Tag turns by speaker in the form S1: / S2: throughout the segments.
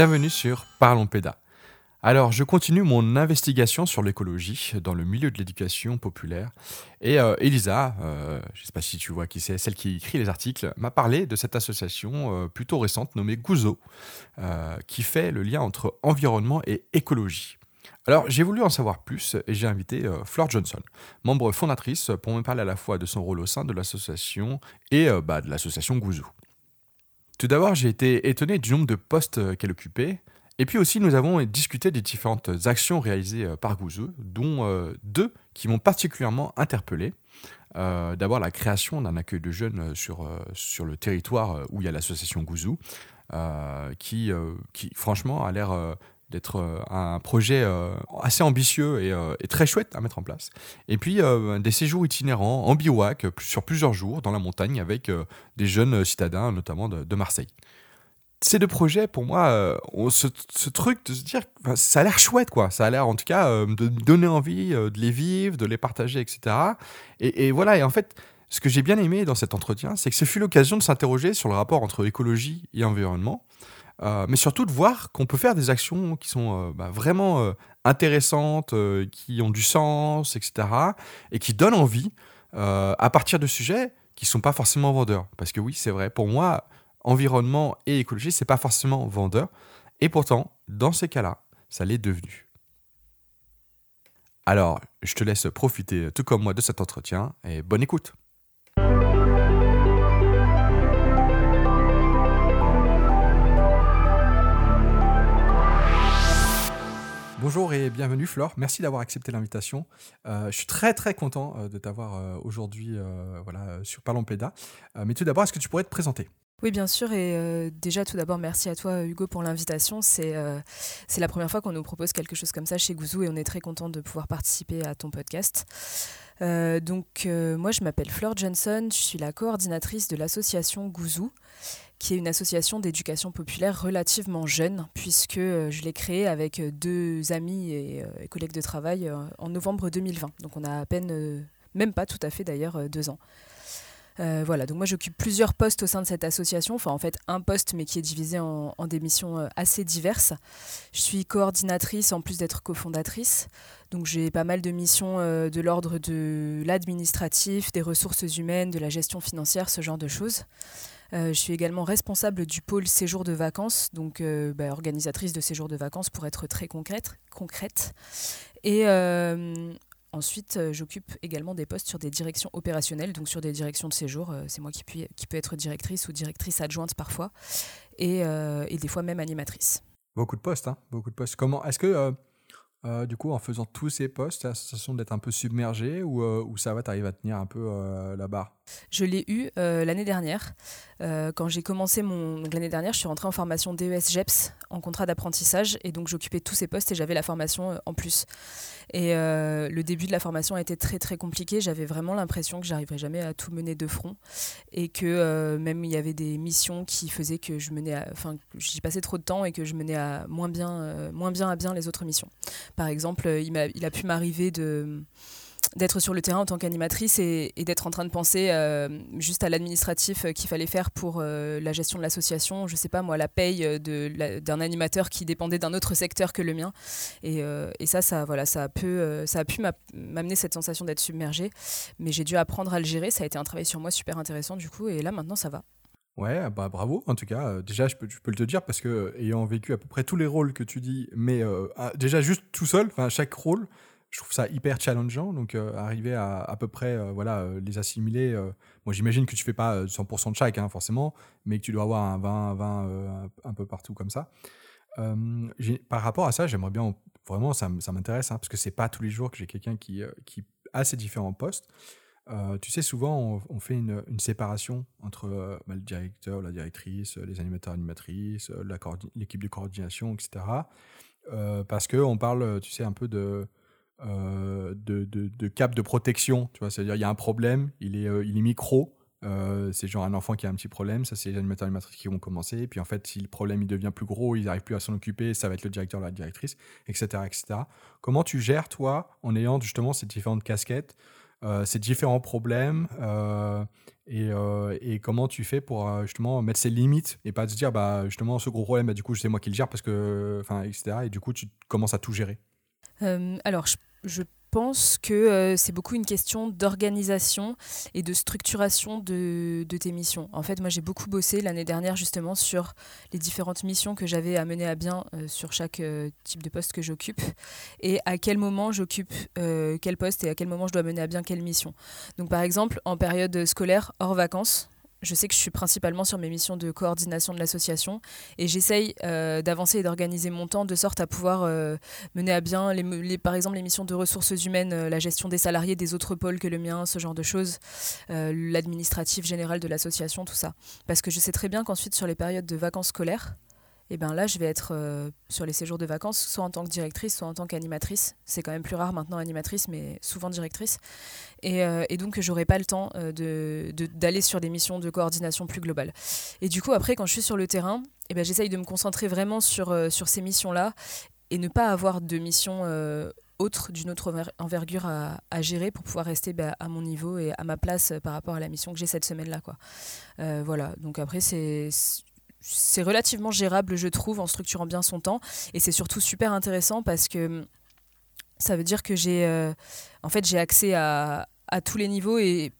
S1: bienvenue sur Parlons Péda. Alors, je continue mon investigation sur l'écologie dans le milieu de l'éducation populaire. Et euh, Elisa, euh, je ne sais pas si tu vois qui c'est, celle qui écrit les articles, m'a parlé de cette association euh, plutôt récente nommée Gouzo, qui fait le lien entre environnement et écologie. Alors, j'ai voulu en savoir plus et j'ai invité Flore Johnson, membre fondatrice, pour me parler à la fois de son rôle au sein de l'association et bah, de l'association Gouzo. Tout d'abord, j'ai été étonné du nombre de postes qu'elle occupait. Et puis aussi, nous avons discuté des différentes actions réalisées euh, par Gouzou, dont euh, deux qui m'ont particulièrement interpellé. Euh, d'abord, la création d'un accueil de jeunes sur, sur le territoire où il y a l'association Gouzou, qui, qui, franchement, a l'air d'être un projet assez ambitieux et, et, très chouette à mettre en place. Et puis, des séjours itinérants en bivouac sur plusieurs jours dans la montagne avec des jeunes citadins, notamment de Marseille ces deux projets, pour moi, euh, ce, truc de se dire, ça a l'air chouette, quoi. Ça a l'air, en tout cas, euh, de donner envie euh, de les vivre, de les partager, etc. Et, voilà, et en fait, ce que j'ai bien aimé dans cet entretien, c'est que ce fut l'occasion de s'interroger sur le rapport entre écologie et environnement, mais surtout de voir qu'on peut faire des actions qui sont bah, vraiment intéressantes, qui ont du sens, etc., et qui donnent envie à partir de sujets qui ne sont pas forcément vendeurs. Parce que oui, c'est vrai, pour moi, environnement et écologie, c'est pas forcément vendeur. Et pourtant, dans ces cas-là, ça l'est devenu. Alors, je te laisse profiter, tout comme moi, de cet entretien et bonne écoute. Bonjour et bienvenue Flore, merci d'avoir accepté l'invitation. Euh, je suis très très content euh, de t'avoir euh, aujourd'hui voilà, sur Parlons Péda. mais tout d'abord, est-ce que tu pourrais te présenter?
S2: Oui, bien sûr. Et déjà, tout d'abord, merci à toi, Hugo, pour l'invitation. C'est la première fois qu'on nous propose quelque chose comme ça chez Gouzou et on est très content de pouvoir participer à ton podcast. Donc, moi, je m'appelle Fleur Johnson. Je suis la coordinatrice de l'association Gouzou, qui est une association d'éducation populaire relativement jeune, puisque je l'ai créée avec deux amis et, et collègues de travail en novembre 2020. Donc, on a à peine, même pas tout à fait d'ailleurs, deux ans. Euh, voilà, donc moi j'occupe plusieurs postes au sein de cette association, enfin en fait un poste mais qui est divisé en, des missions euh, assez diverses. Je suis coordinatrice en plus d'être cofondatrice, donc j'ai pas mal de missions euh, de l'ordre de l'administratif, des ressources humaines, de la gestion financière, ce genre de choses. Je suis également responsable du pôle séjour de vacances, donc bah, organisatrice de séjour de vacances pour être très concrète. Et Ensuite, euh, j'occupe également des postes sur des directions opérationnelles, donc sur des directions de séjour. Euh, c'est moi qui, peux être directrice ou directrice adjointe parfois, et, euh, des fois même animatrice.
S1: Beaucoup de postes, hein Beaucoup de postes. Comment Est-ce que euh, du coup, en faisant tous ces postes, tu as la sensation d'être un peu submergé ou, euh, ou ça va, tu arrives à tenir un peu euh, la barre?
S2: Je l'ai eu l'année dernière. quand j'ai commencé mon. L'année dernière, je suis rentrée en formation DES GEPS en contrat d'apprentissage et donc j'occupais tous ces postes et j'avais la formation en plus. Et le début de la formation a été très très compliqué. J'avais vraiment l'impression que j'arriverais jamais à tout mener de front et que même il y avait des missions qui faisaient que je menais. Enfin, j'y passais trop de temps et que je menais à moins bien, moins bien à bien les autres missions. Par exemple, euh, il, a, il a pu m'arriver de d'être sur le terrain en tant qu'animatrice et, d'être en train de penser euh, juste à l'administratif qu'il fallait faire pour euh, la gestion de l'association, je sais pas moi, la paye d'un animateur qui dépendait d'un autre secteur que le mien. Et, et, ça, ça, voilà, ça, a pu, ça a pu m'amener cette sensation d'être submergée, mais j'ai dû apprendre à le gérer. Ça a été un travail sur moi super intéressant du coup, et là maintenant ça va.
S1: Ouais, bah bravo en tout cas. Euh, déjà, je peux, je peux le te dire parce que ayant vécu à peu près tous les rôles que tu dis, mais euh, ah, déjà juste tout seul, enfin chaque rôle, je trouve ça hyper challengeant. Donc euh, arriver à à peu près voilà les assimiler. moi, j'imagine que tu fais pas 100% de chaque hein, forcément, mais que tu dois avoir un 20, 20 un peu partout comme ça. par rapport à ça, j'aimerais bien vraiment, ça, m'intéresse hein, parce que c'est pas tous les jours que j'ai quelqu'un qui, qui a ces différents postes. Euh, tu sais, souvent, on, fait une, séparation entre euh, bah, le directeur, la directrice, les animateurs, animatrices, euh, l'équipe de coordination, etc. parce qu'on parle, tu sais, un peu de, de, de, cap de protection. Tu vois, c'est-à-dire, il y a un problème, il est, il est micro. c'est genre un enfant qui a un petit problème, ça c'est les animateurs animatrices qui vont commencer, et puis en fait si le problème il devient plus gros, ils n'arrivent plus à s'en occuper, ça va être le directeur, la directrice, etc., etc. Comment tu gères toi en ayant justement ces différentes casquettes euh, ces différents problèmes euh, et, euh, et, comment tu fais pour euh, justement mettre ses limites et pas te dire, bah, justement, ce gros problème, bah, du coup, c'est moi qui le gère parce que, enfin, etc. Et du coup, tu commences à tout gérer?
S2: alors, je, je pense que euh, c'est beaucoup une question d'organisation et de structuration de, tes missions. En fait, moi, j'ai beaucoup bossé l'année dernière justement sur les différentes missions que j'avais à mener à bien euh, sur chaque euh, type de poste que j'occupe et à quel moment j'occupe quel poste et à quel moment je dois mener à bien quelle mission. Donc, par exemple, en période scolaire, hors vacances, je sais que je suis principalement sur mes missions de coordination de l'association et j'essaye euh, d'avancer et d'organiser mon temps de sorte à pouvoir euh, mener à bien, par exemple, les missions de ressources humaines, euh, la gestion des salariés des autres pôles que le mien, ce genre de choses, l'administratif général de l'association, tout ça. Parce que je sais très bien qu'ensuite, sur les périodes de vacances scolaires, et ben là, je vais être euh, sur les séjours de vacances, soit en tant que directrice, soit en tant qu'animatrice. C'est quand même plus rare maintenant animatrice, mais souvent directrice. Et, euh, et donc, j'aurai pas le temps euh, d'aller sur des missions de coordination plus globales. Et du coup, après, quand je suis sur le terrain, et ben, j'essaye de me concentrer vraiment sur, sur ces missions-là et ne pas avoir de mission autre d'une autre envergure à, gérer pour pouvoir rester bah, à mon niveau et à ma place par rapport à la mission que j'ai cette semaine-là. Quoi. voilà, donc après, c'est c'est relativement gérable, je trouve, en structurant bien son temps. Et c'est surtout super intéressant parce que hum, ça veut dire que j'ai euh, en fait, accès à, tous les niveaux et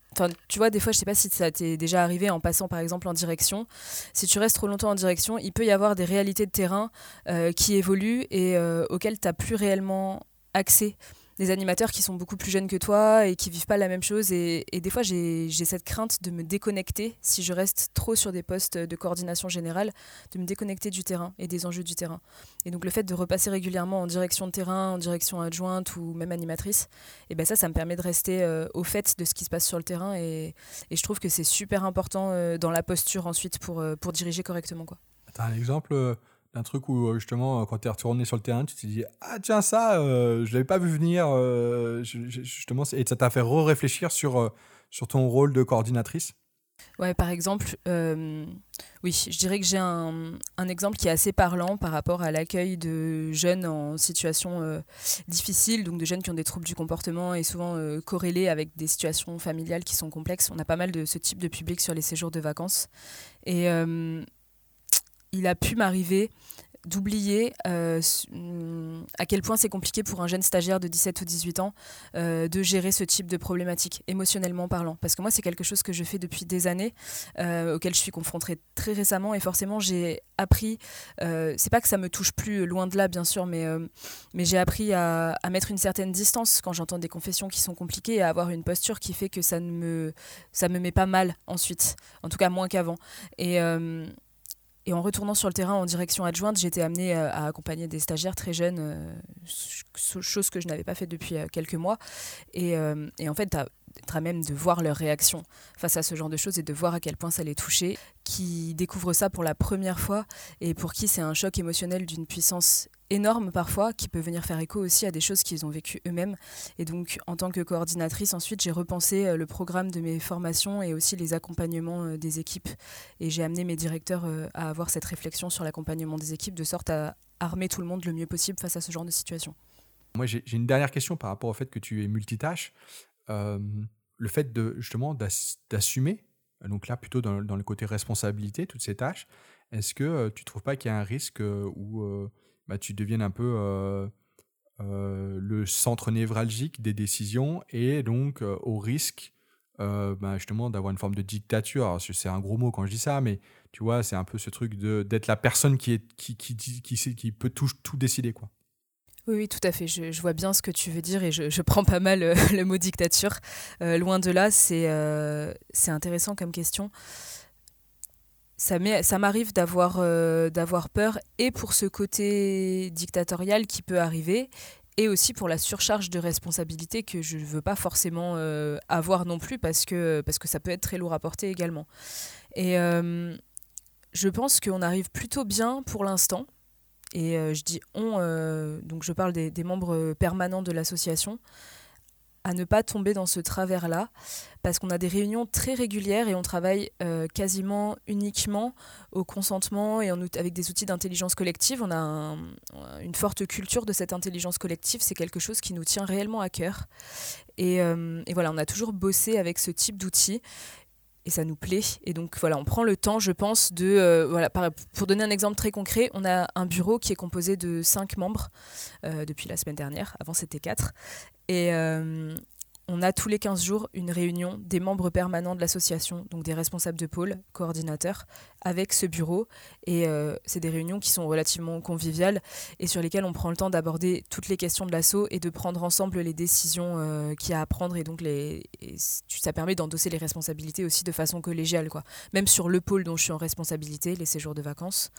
S2: tu vois, des fois, je sais pas si ça t'est déjà arrivé en passant par exemple en direction. Si tu restes trop longtemps en direction, il peut y avoir des réalités de terrain euh, qui évoluent et euh, auxquelles tu n'as plus réellement accès des animateurs qui sont beaucoup plus jeunes que toi et qui vivent pas la même chose. Et, des fois, j'ai cette crainte de me déconnecter, si je reste trop sur des postes de coordination générale, de me déconnecter du terrain et des enjeux du terrain. Et donc, le fait de repasser régulièrement en direction de terrain, en direction adjointe ou même animatrice, et ben ça, ça me permet de rester euh, au fait de ce qui se passe sur le terrain. Et, je trouve que c'est super important euh, dans la posture ensuite pour, euh, pour diriger correctement. Quoi.
S1: As un exemple un truc où euh, justement quand tu es retourné sur le terrain tu t'es dit ah tiens ça euh, je l'avais pas vu venir euh, justement et ça t'a fait re-réfléchir sur sur ton rôle de coordinatrice?
S2: Ouais, par exemple, oui, je dirais que j'ai un, un, exemple qui est assez parlant par rapport à l'accueil de jeunes en situation difficile, donc de jeunes qui ont des troubles du comportement et souvent corrélés avec des situations familiales qui sont complexes. On a pas mal de ce type de public sur les séjours de vacances. Et il a pu m'arriver d'oublier euh, à quel point c'est compliqué pour un jeune stagiaire de 17 ou 18 ans euh, de gérer ce type de problématique, émotionnellement parlant. Parce que moi, c'est quelque chose que je fais depuis des années, euh, auquel je suis confrontée très récemment, et forcément, j'ai appris, c'est pas que ça me touche plus, loin de là, bien sûr, mais, mais j'ai appris à, mettre une certaine distance quand j'entends des confessions qui sont compliquées, et à avoir une posture qui fait que ça ne me, me met pas mal ensuite, en tout cas moins qu'avant. Et et en retournant sur le terrain en direction adjointe, j'étais amenée euh, à, accompagner des stagiaires très jeunes, euh, chose que je n'avais pas fait depuis euh, quelques mois. Et, et en fait, d'être à même de voir leur réaction face à ce genre de choses et de voir à quel point ça les touchait, qui découvrent ça pour la première fois et pour qui c'est un choc émotionnel d'une puissance énorme parfois, qui peut venir faire écho aussi à des choses qu'ils ont vécues eux-mêmes. Et donc, en tant que coordinatrice, ensuite, j'ai repensé euh, le programme de mes formations et aussi les accompagnements euh, des équipes. Et j'ai amené mes directeurs euh, à avoir cette réflexion sur l'accompagnement des équipes, de sorte à armer tout le monde le mieux possible face à ce genre de situation.
S1: Moi, j'ai une dernière question par rapport au fait que tu es multitâche. Le fait de justement d'assumer, donc là plutôt dans, dans, le côté responsabilité, toutes ces tâches, est-ce que tu ne trouves pas qu'il y a un risque où bah, tu deviennes un peu le centre névralgique des décisions et donc au risque bah, justement d'avoir une forme de dictature? C'est un gros mot quand je dis ça, mais tu vois, c'est un peu ce truc d'être la personne qui, qui, qui peut tout, tout décider. quoi.
S2: Oui, oui, tout à fait. Je, vois bien ce que tu veux dire et je, prends pas mal le mot dictature. loin de là, c'est c'est intéressant comme question ça m'arrive d'avoir euh, peur et pour ce côté dictatorial qui peut arriver et aussi pour la surcharge de responsabilité que je ne veux pas forcément euh, avoir non plus parce que, parce que ça peut être très lourd à porter également. Et euh, je pense qu'on arrive plutôt bien pour l'instant. Et je dis on, donc je parle des, membres permanents de l'association à ne pas tomber dans ce travers-là, parce qu'on a des réunions très régulières et on travaille euh, quasiment uniquement au consentement et avec des outils d'intelligence collective. On a une forte culture de cette intelligence collective, c'est quelque chose qui nous tient réellement à cœur. Euh, et, voilà, on a toujours bossé avec ce type d'outils. Et ça nous plaît. Et donc voilà, on prend le temps, je pense, de... Euh, voilà, pour donner un exemple très concret, on a un bureau qui est composé de cinq membres euh, depuis la semaine dernière. Avant, c'était quatre. Et, euh, on a tous les 15 jours une réunion des membres permanents de l'association, donc des responsables de pôle, coordinateurs, avec ce bureau. Et euh, c'est des réunions qui sont relativement conviviales et sur lesquelles on prend le temps d'aborder toutes les questions de l'assaut et de prendre ensemble les décisions euh, qu'il y a à prendre. Et donc, ça permet d'endosser les responsabilités aussi de façon collégiale. Quoi. Même sur le pôle dont je suis en responsabilité, les séjours de vacances,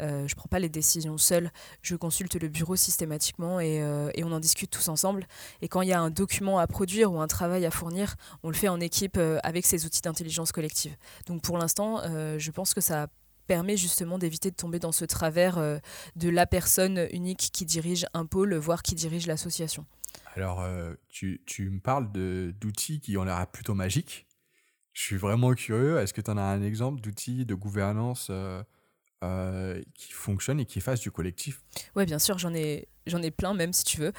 S2: euh, je ne prends pas les décisions seule. Je consulte le bureau systématiquement et on en discute tous ensemble. Et quand il y a un document à produire un travail à fournir, on le fait en équipe euh, avec ces outils d'intelligence collective. Donc pour l'instant, euh, je pense que ça permet justement d'éviter de tomber dans ce travers euh, de la personne unique qui dirige un pôle, voire qui dirige l'association.
S1: Alors, tu, tu, me parles d'outils qui ont l'air plutôt magiques. Je suis vraiment curieux. Est-ce que tu en as un exemple d'outils de gouvernance euh, qui fonctionne et qui fasse du collectif?
S2: Oui, bien sûr, j'en ai, j'en ai plein même si tu veux.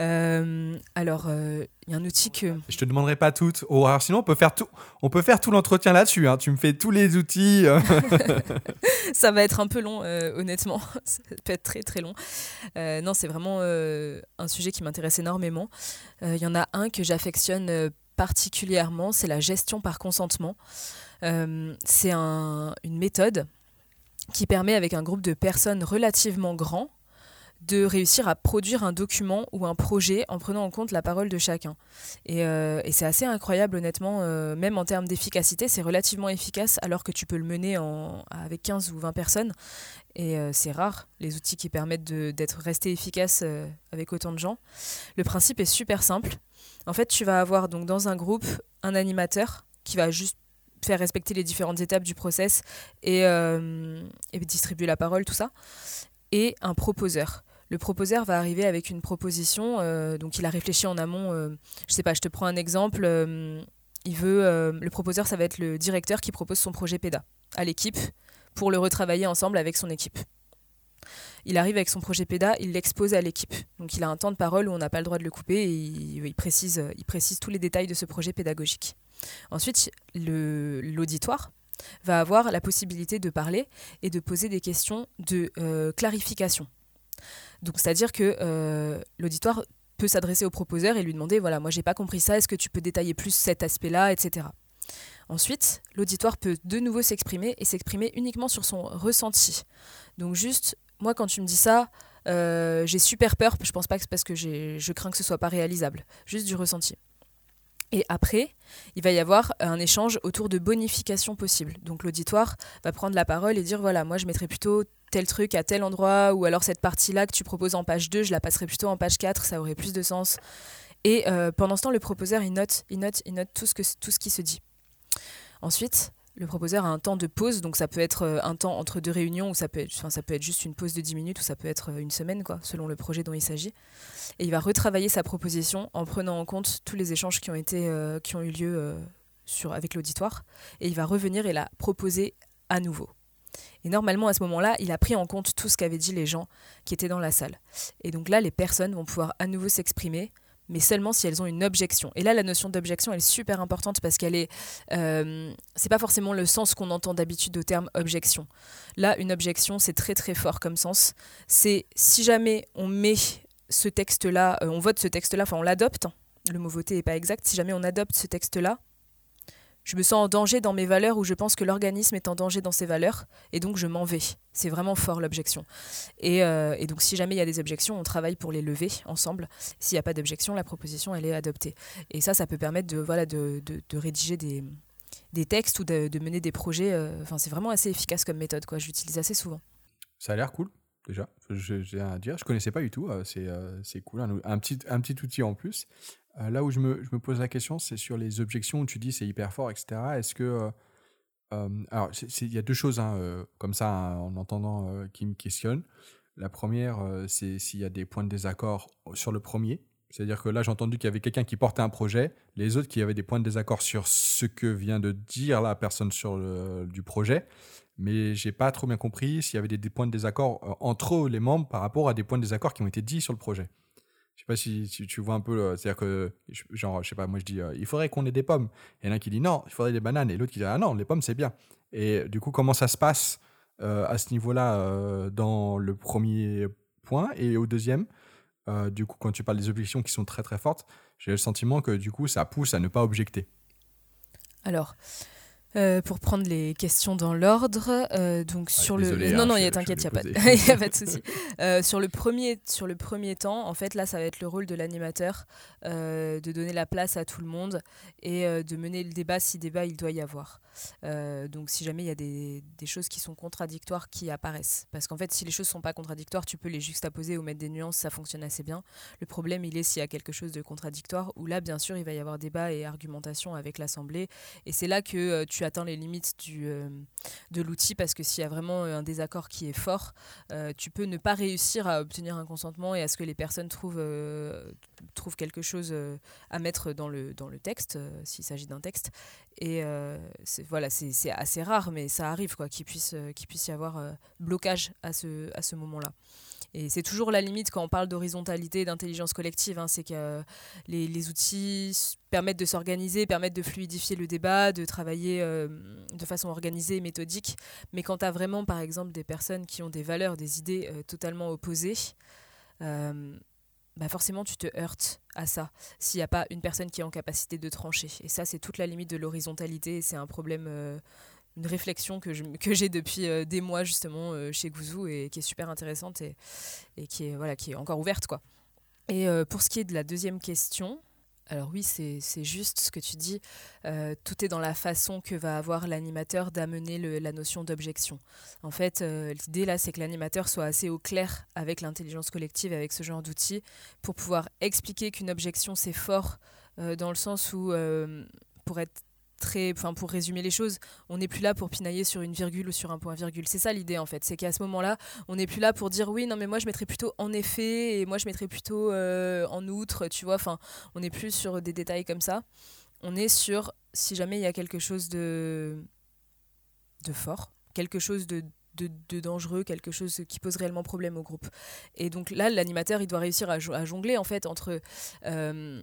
S2: Euh, alors, il euh, y a un outil que...
S1: Je te demanderai pas toutes. Oh, alors sinon, on peut faire tout, on peut faire tout l'entretien là-dessus. Hein. Tu me fais tous les outils.
S2: Ça va être un peu long, honnêtement. Ça peut être très très long. non, c'est vraiment un sujet qui m'intéresse énormément. Il y en a un que j'affectionne particulièrement, c'est la gestion par consentement. c'est un, une méthode qui permet avec un groupe de personnes relativement grand de réussir à produire un document ou un projet en prenant en compte la parole de chacun. Et, euh, c'est assez incroyable honnêtement, euh, même en termes d'efficacité, c'est relativement efficace alors que tu peux le mener en, avec 15 ou 20 personnes. Et euh, c'est rare les outils qui permettent d'être restés efficaces avec autant de gens. Le principe est super simple. En fait, tu vas avoir donc dans un groupe un animateur qui va juste faire respecter les différentes étapes du process et, et, distribuer la parole, tout ça. Et un proposeur. Le proposeur va arriver avec une proposition, euh, donc il a réfléchi en amont. Euh, je sais pas, je te prends un exemple. il veut, le proposeur, ça va être le directeur qui propose son projet PEDA à l'équipe pour le retravailler ensemble avec son équipe. Il arrive avec son projet PEDA, il l'expose à l'équipe. Donc il a un temps de parole où on n'a pas le droit de le couper et il, précise, tous les détails de ce projet pédagogique. Ensuite, l'auditoire va avoir la possibilité de parler et de poser des questions de euh, clarification. Donc, c'est-à-dire que euh, l'auditoire peut s'adresser au proposeur et lui demander voilà, moi j'ai pas compris ça, est-ce que tu peux détailler plus cet aspect-là, etc. Ensuite, l'auditoire peut de nouveau s'exprimer et s'exprimer uniquement sur son ressenti. Donc, juste, moi quand tu me dis ça, euh, j'ai super peur, je pense pas que c'est parce que je crains que ce soit pas réalisable, juste du ressenti. Et après, il va y avoir un échange autour de bonifications possibles. Donc l'auditoire va prendre la parole et dire voilà, moi je mettrais plutôt tel truc à tel endroit, ou alors cette partie-là que tu proposes en page 2, je la passerai plutôt en page 4, ça aurait plus de sens. Et euh, pendant ce temps, le proposeur, il note, il ce, tout ce qui se dit. Ensuite, le proposeur a un temps de pause, donc ça peut être euh, un temps entre deux réunions, ou ça peut être, ça peut être juste une pause de 10 minutes, ou ça peut être euh, une semaine, quoi, selon le projet dont il s'agit. Et il va retravailler sa proposition en prenant en compte tous les échanges qui ont, été, euh, qui ont eu lieu sur, avec l'auditoire, et il va revenir et la proposer à nouveau. Et normalement, à ce moment-là, il a pris en compte tout ce qu'avaient dit les gens qui étaient dans la salle. Et donc là, les personnes vont pouvoir à nouveau s'exprimer mais seulement si elles ont une objection. Et là, la notion d'objection, elle est super importante parce qu'elle est, euh, c'est pas forcément le sens qu'on entend d'habitude au terme objection. Là, une objection, c'est très très fort comme sens. C'est si jamais on met ce texte-là, euh, on vote ce texte-là, enfin on l'adopte. Le mot voter n'est pas exact. Si jamais on adopte ce texte-là, je me sens en danger dans mes valeurs ou je pense que l'organisme est en danger dans ses valeurs et donc je m'en vais. C'est vraiment fort l'objection. Et, euh, donc si jamais il y a des objections, on travaille pour les lever ensemble. S'il n'y a pas d'objection, la proposition elle est adoptée. Et ça, ça peut permettre de, voilà, de, rédiger des, des, textes ou de, mener des projets. Euh, enfin, c'est vraiment assez efficace comme méthode. Quoi. Je l'utilise assez souvent.
S1: Ça a l'air cool déjà. J'ai à dire, je connaissais pas du tout. Euh, c'est cool, un, petit, un petit outil en plus. Euh, là où je me, pose la question, c'est sur les objections où tu dis c'est hyper fort, etc. Est-ce que. Euh, euh, alors, il y a deux choses hein, comme ça hein, en entendant qui me questionnent. La première, c'est s'il y a des points de désaccord sur le premier. C'est-à-dire que là, j'ai entendu qu'il y avait quelqu'un qui portait un projet, les autres qui avaient des points de désaccord sur ce que vient de dire la personne sur le, du projet, mais j'ai pas trop bien compris s'il y avait des, des, points de désaccord entre les membres par rapport à des points de désaccord qui ont été dits sur le projet. Je sais pas si, tu vois un peu, c'est-à-dire que, genre, je sais pas, moi je dis, il faudrait qu'on ait des pommes. Et il y en a un qui dit non, il faudrait des bananes. Et l'autre qui dit, ah non, les pommes c'est bien. Et du coup, comment ça se passe à ce niveau-là dans le premier point et au deuxième Du coup, quand tu parles des objections qui sont très très fortes, j'ai le sentiment que du coup, ça pousse à ne pas objecter.
S2: Alors, euh, pour prendre les questions dans l'ordre. Euh, donc
S1: ah,
S2: sur
S1: le
S2: non
S1: hein,
S2: non, il y a t'inquiète, il y a pas de... a pas de souci. Euh, sur le premier sur le premier temps, en fait là, ça va être le rôle de l'animateur de donner la place à tout le monde et de mener le débat si débat il doit y avoir. donc si jamais il y a des, des, choses qui sont contradictoires qui apparaissent, parce qu'en fait si les choses sont pas contradictoires, tu peux les juxtaposer ou mettre des nuances, ça fonctionne assez bien. Le problème il est s'il y a quelque chose de contradictoire où là bien sûr il va y avoir débat et argumentation avec l'assemblée et c'est là que tu atteins les limites du, euh, de l'outil parce que s'il y a vraiment un désaccord qui est fort, euh, tu peux ne pas réussir à obtenir un consentement et à ce que les personnes trouvent, euh, trouvent quelque chose à mettre dans le, dans le texte, s'il s'agit d'un texte. Et voilà, c'est, assez rare, mais ça arrive quoi, qu'il puisse, qu'il puisse y avoir blocage à ce, à ce moment-là. Et c'est toujours la limite quand on parle d'horizontalité, d'intelligence collective, hein, c'est que les, les, outils permettent de s'organiser, permettent de fluidifier le débat, de travailler euh, de façon organisée et méthodique. Mais quand tu as vraiment, par exemple, des personnes qui ont des valeurs, des idées euh, totalement opposées, euh, bah forcément tu te heurtes à ça s'il n'y a pas une personne qui est en capacité de trancher. Et ça, c'est toute la limite de l'horizontalité. C'est un problème une réflexion que, que j'ai depuis euh, des mois justement euh, chez Gouzou et qui est super intéressante et, et qui, est, voilà, qui est encore ouverte. Quoi. Et euh, pour ce qui est de la deuxième question, alors oui, c'est juste ce que tu dis. tout est dans la façon que va avoir l'animateur d'amener la notion d'objection. En fait, l'idée là, c'est que l'animateur soit assez au clair avec l'intelligence collective, avec ce genre d'outils, pour pouvoir expliquer qu'une objection, c'est fort, dans le sens où, pour être enfin pour résumer les choses, on n'est plus là pour pinailler sur une virgule ou sur un point virgule. C'est ça l'idée en fait, c'est qu'à ce moment-là, on n'est plus là pour dire oui, non mais moi je mettrais plutôt en effet et moi je mettrais plutôt euh, en outre, tu vois. Enfin, on n'est plus sur des détails comme ça. On est sur si jamais il y a quelque chose de de fort, quelque chose de de, dangereux, quelque chose qui pose réellement problème au groupe. Et donc là, l'animateur, il doit réussir à, jongler en fait entre euh,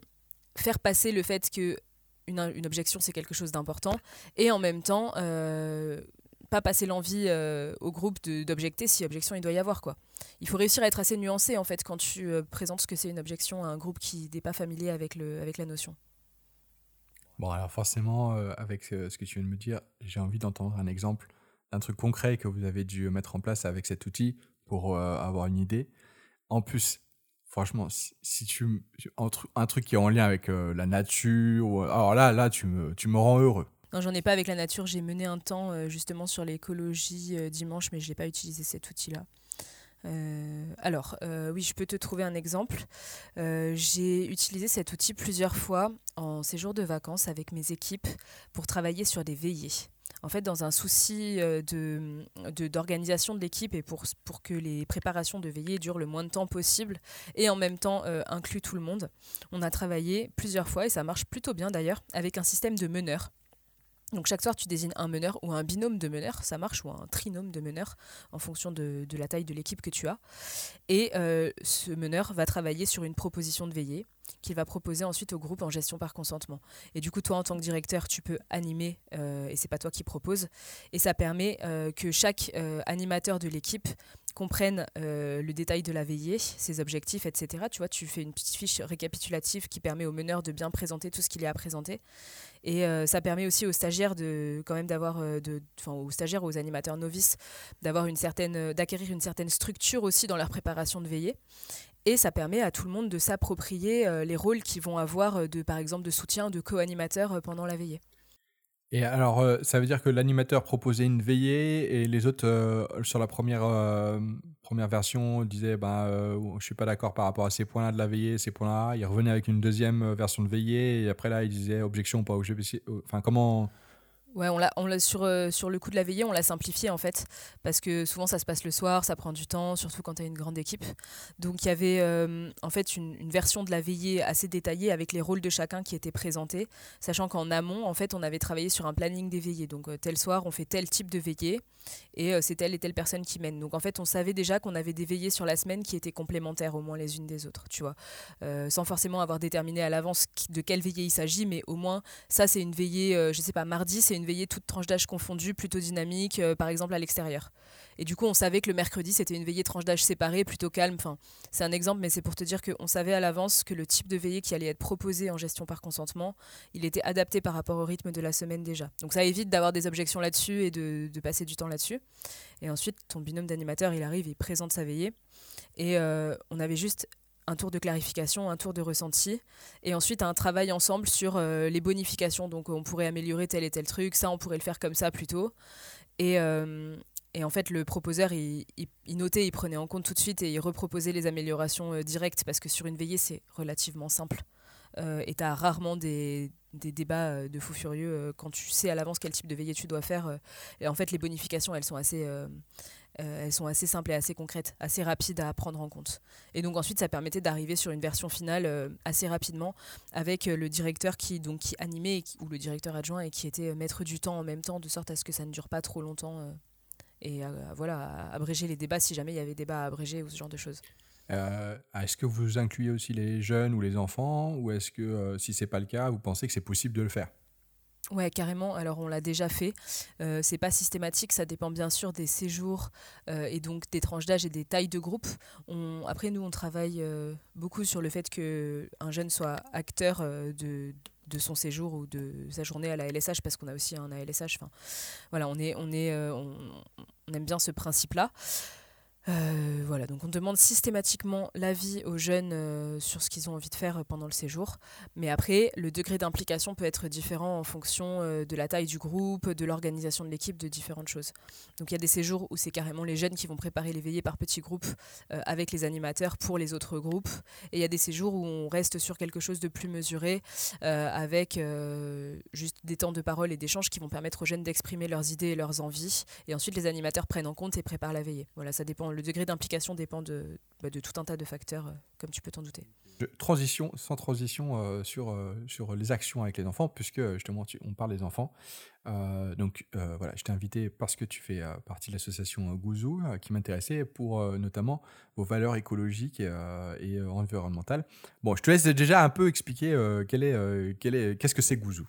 S2: faire passer le fait que une, objection, c'est quelque chose d'important. Et en même temps, euh, pas passer l'envie euh, au groupe d'objecter si objection il doit y avoir. quoi. Il faut réussir à être assez nuancé en fait quand tu euh, présentes ce que c'est une objection à un groupe qui n'est pas familier avec, le, avec la notion.
S1: Bon, alors forcément, avec ce que tu viens de me dire, j'ai envie d'entendre un exemple d'un truc concret que vous avez dû mettre en place avec cet outil pour avoir une idée. En plus, franchement, si, tu un, truc qui est en lien avec euh, la nature, alors là, là, tu me, tu me rends heureux.
S2: Non, j'en ai pas avec la nature. J'ai mené un temps euh, justement sur l'écologie euh, dimanche, mais je n'ai pas utilisé cet outil-là. alors, oui, je peux te trouver un exemple. J'ai utilisé cet outil plusieurs fois en séjour de vacances avec mes équipes pour travailler sur des veillées en fait, dans un souci euh, d'organisation de, l'équipe et pour, pour que les préparations de veillée durent le moins de temps possible et en même temps euh, incluent tout le monde, on a travaillé plusieurs fois et ça marche plutôt bien d'ailleurs avec un système de meneurs. Donc chaque soir, tu désignes un meneur ou un binôme de meneurs, ça marche, ou un trinôme de meneurs, en fonction de, la taille de l'équipe que tu as. Et euh, ce meneur va travailler sur une proposition de veillée qu'il va proposer ensuite au groupe en gestion par consentement. Et du coup, toi, en tant que directeur, tu peux animer, euh, et c'est pas toi qui propose. Et ça permet euh, que chaque euh, animateur de l'équipe comprenne le détail de la veillée, ses objectifs, etc. Tu vois, tu fais une petite fiche récapitulative qui permet au meneur de bien présenter tout ce qu'il y a à présenter. Et ça permet aussi aux stagiaires de quand même d'avoir, de, aux stagiaires, aux animateurs novices, d'avoir une certaine, d'acquérir une certaine structure aussi dans leur préparation de veillée. Et ça permet à tout le monde de s'approprier euh, les rôles qu'ils vont avoir, euh, de, par exemple, de soutien, de co-animateur euh, pendant la veillée.
S1: Et alors, ça veut dire que l'animateur proposait une veillée et les autres, sur la première, première version, disaient bah, Je ne suis pas d'accord par rapport à ces points-là de la veillée, ces points-là. Ils revenaient avec une deuxième version de veillée et après là, ils disaient Objection, pas objection. Enfin, comment.
S2: Ouais, on l'a, on l'a sur, euh, sur le coup de la veillée, on l'a simplifié en fait, parce que souvent ça se passe le soir, ça prend du temps, surtout quand tu as une grande équipe. Donc il y avait euh, en fait une, version de la veillée assez détaillée avec les rôles de chacun qui étaient présentés, sachant qu'en amont, en fait, on avait travaillé sur un planning des veillées. Donc euh, tel soir, on fait tel type de veillée et c'est telle et telle personne qui mène. Donc en fait, on savait déjà qu'on avait des veillées sur la semaine qui étaient complémentaires au moins les unes des autres, tu vois, sans forcément avoir déterminé à l'avance de quelle veillée il s'agit, mais au moins ça c'est une veillée, je sais pas, mardi c'est une veillée toute tranche d'âge confondue, plutôt dynamique, euh, par exemple à l'extérieur. Et du coup, on savait que le mercredi, c'était une veillée tranche d'âge séparée, plutôt calme. Enfin, c'est un exemple, mais c'est pour te dire qu'on savait à l'avance que le type de veillée qui allait être proposé en gestion par consentement, il était adapté par rapport au rythme de la semaine déjà. Donc ça évite d'avoir des objections là-dessus et de, passer du temps là-dessus. Et ensuite, ton binôme d'animateur, il arrive, il présente sa veillée. Et euh, on avait juste un tour de clarification, un tour de ressenti, et ensuite un travail ensemble sur euh, les bonifications. Donc on pourrait améliorer tel et tel truc, ça on pourrait le faire comme ça plutôt. Et, euh, et en fait le proposeur il, il, notait, il prenait en compte tout de suite et il reproposait les améliorations euh, directes parce que sur une veillée c'est relativement simple. et tu as rarement des, des débats de fous furieux quand tu sais à l'avance quel type de veillée tu dois faire. et en fait les bonifications elles sont assez euh, elles sont assez simples et assez concrètes, assez rapides à prendre en compte. Et donc ensuite, ça permettait d'arriver sur une version finale euh, assez rapidement avec euh, le directeur qui, donc, qui animait ou le directeur adjoint et qui était maître du temps en même temps, de sorte à ce que ça ne dure pas trop longtemps et voilà, abréger les débats si jamais il y avait débat à abréger ou ce genre de choses.
S1: est-ce que vous incluez aussi les jeunes ou les enfants ou est-ce que si c'est pas le cas, vous pensez que c'est possible de le faire?
S2: Ouais, carrément. Alors, on l'a déjà fait. Euh, c'est pas systématique, ça dépend bien sûr des séjours euh, et donc des tranches d'âge et des tailles de groupe. Après, nous, on travaille euh, beaucoup sur le fait qu'un jeune soit acteur euh, de, son séjour ou de sa journée à la LSH parce qu'on a aussi un ALSH. Enfin, voilà, on, est, on, est, on aime bien ce principe-là. Euh, voilà, donc on demande systématiquement l'avis aux jeunes euh, sur ce qu'ils ont envie de faire pendant le séjour. Mais après, le degré d'implication peut être différent en fonction euh, de la taille du groupe, de l'organisation de l'équipe, de différentes choses. Donc il y a des séjours où c'est carrément les jeunes qui vont préparer les par petits groupes avec les animateurs pour les autres groupes. Et il y a des séjours où on reste sur quelque chose de plus mesuré avec juste des temps de parole et d'échange qui vont permettre aux jeunes d'exprimer leurs idées et leurs envies. Et ensuite, les animateurs prennent en compte et préparent la veillée. Voilà, ça dépend le degré d'implication dépend de, bah, de, tout un tas de facteurs, euh, comme tu peux t'en douter.
S1: Transition, sans transition euh, sur, euh, sur les actions avec les enfants, puisque justement on parle des enfants. donc voilà, je t'ai invité parce que tu fais partie de l'association Gouzou, qui m'intéressait pour notamment vos valeurs écologiques et, et environnementales. Bon, je te laisse déjà un peu expliquer quel est, quel est, qu'est-ce que c'est Gouzou.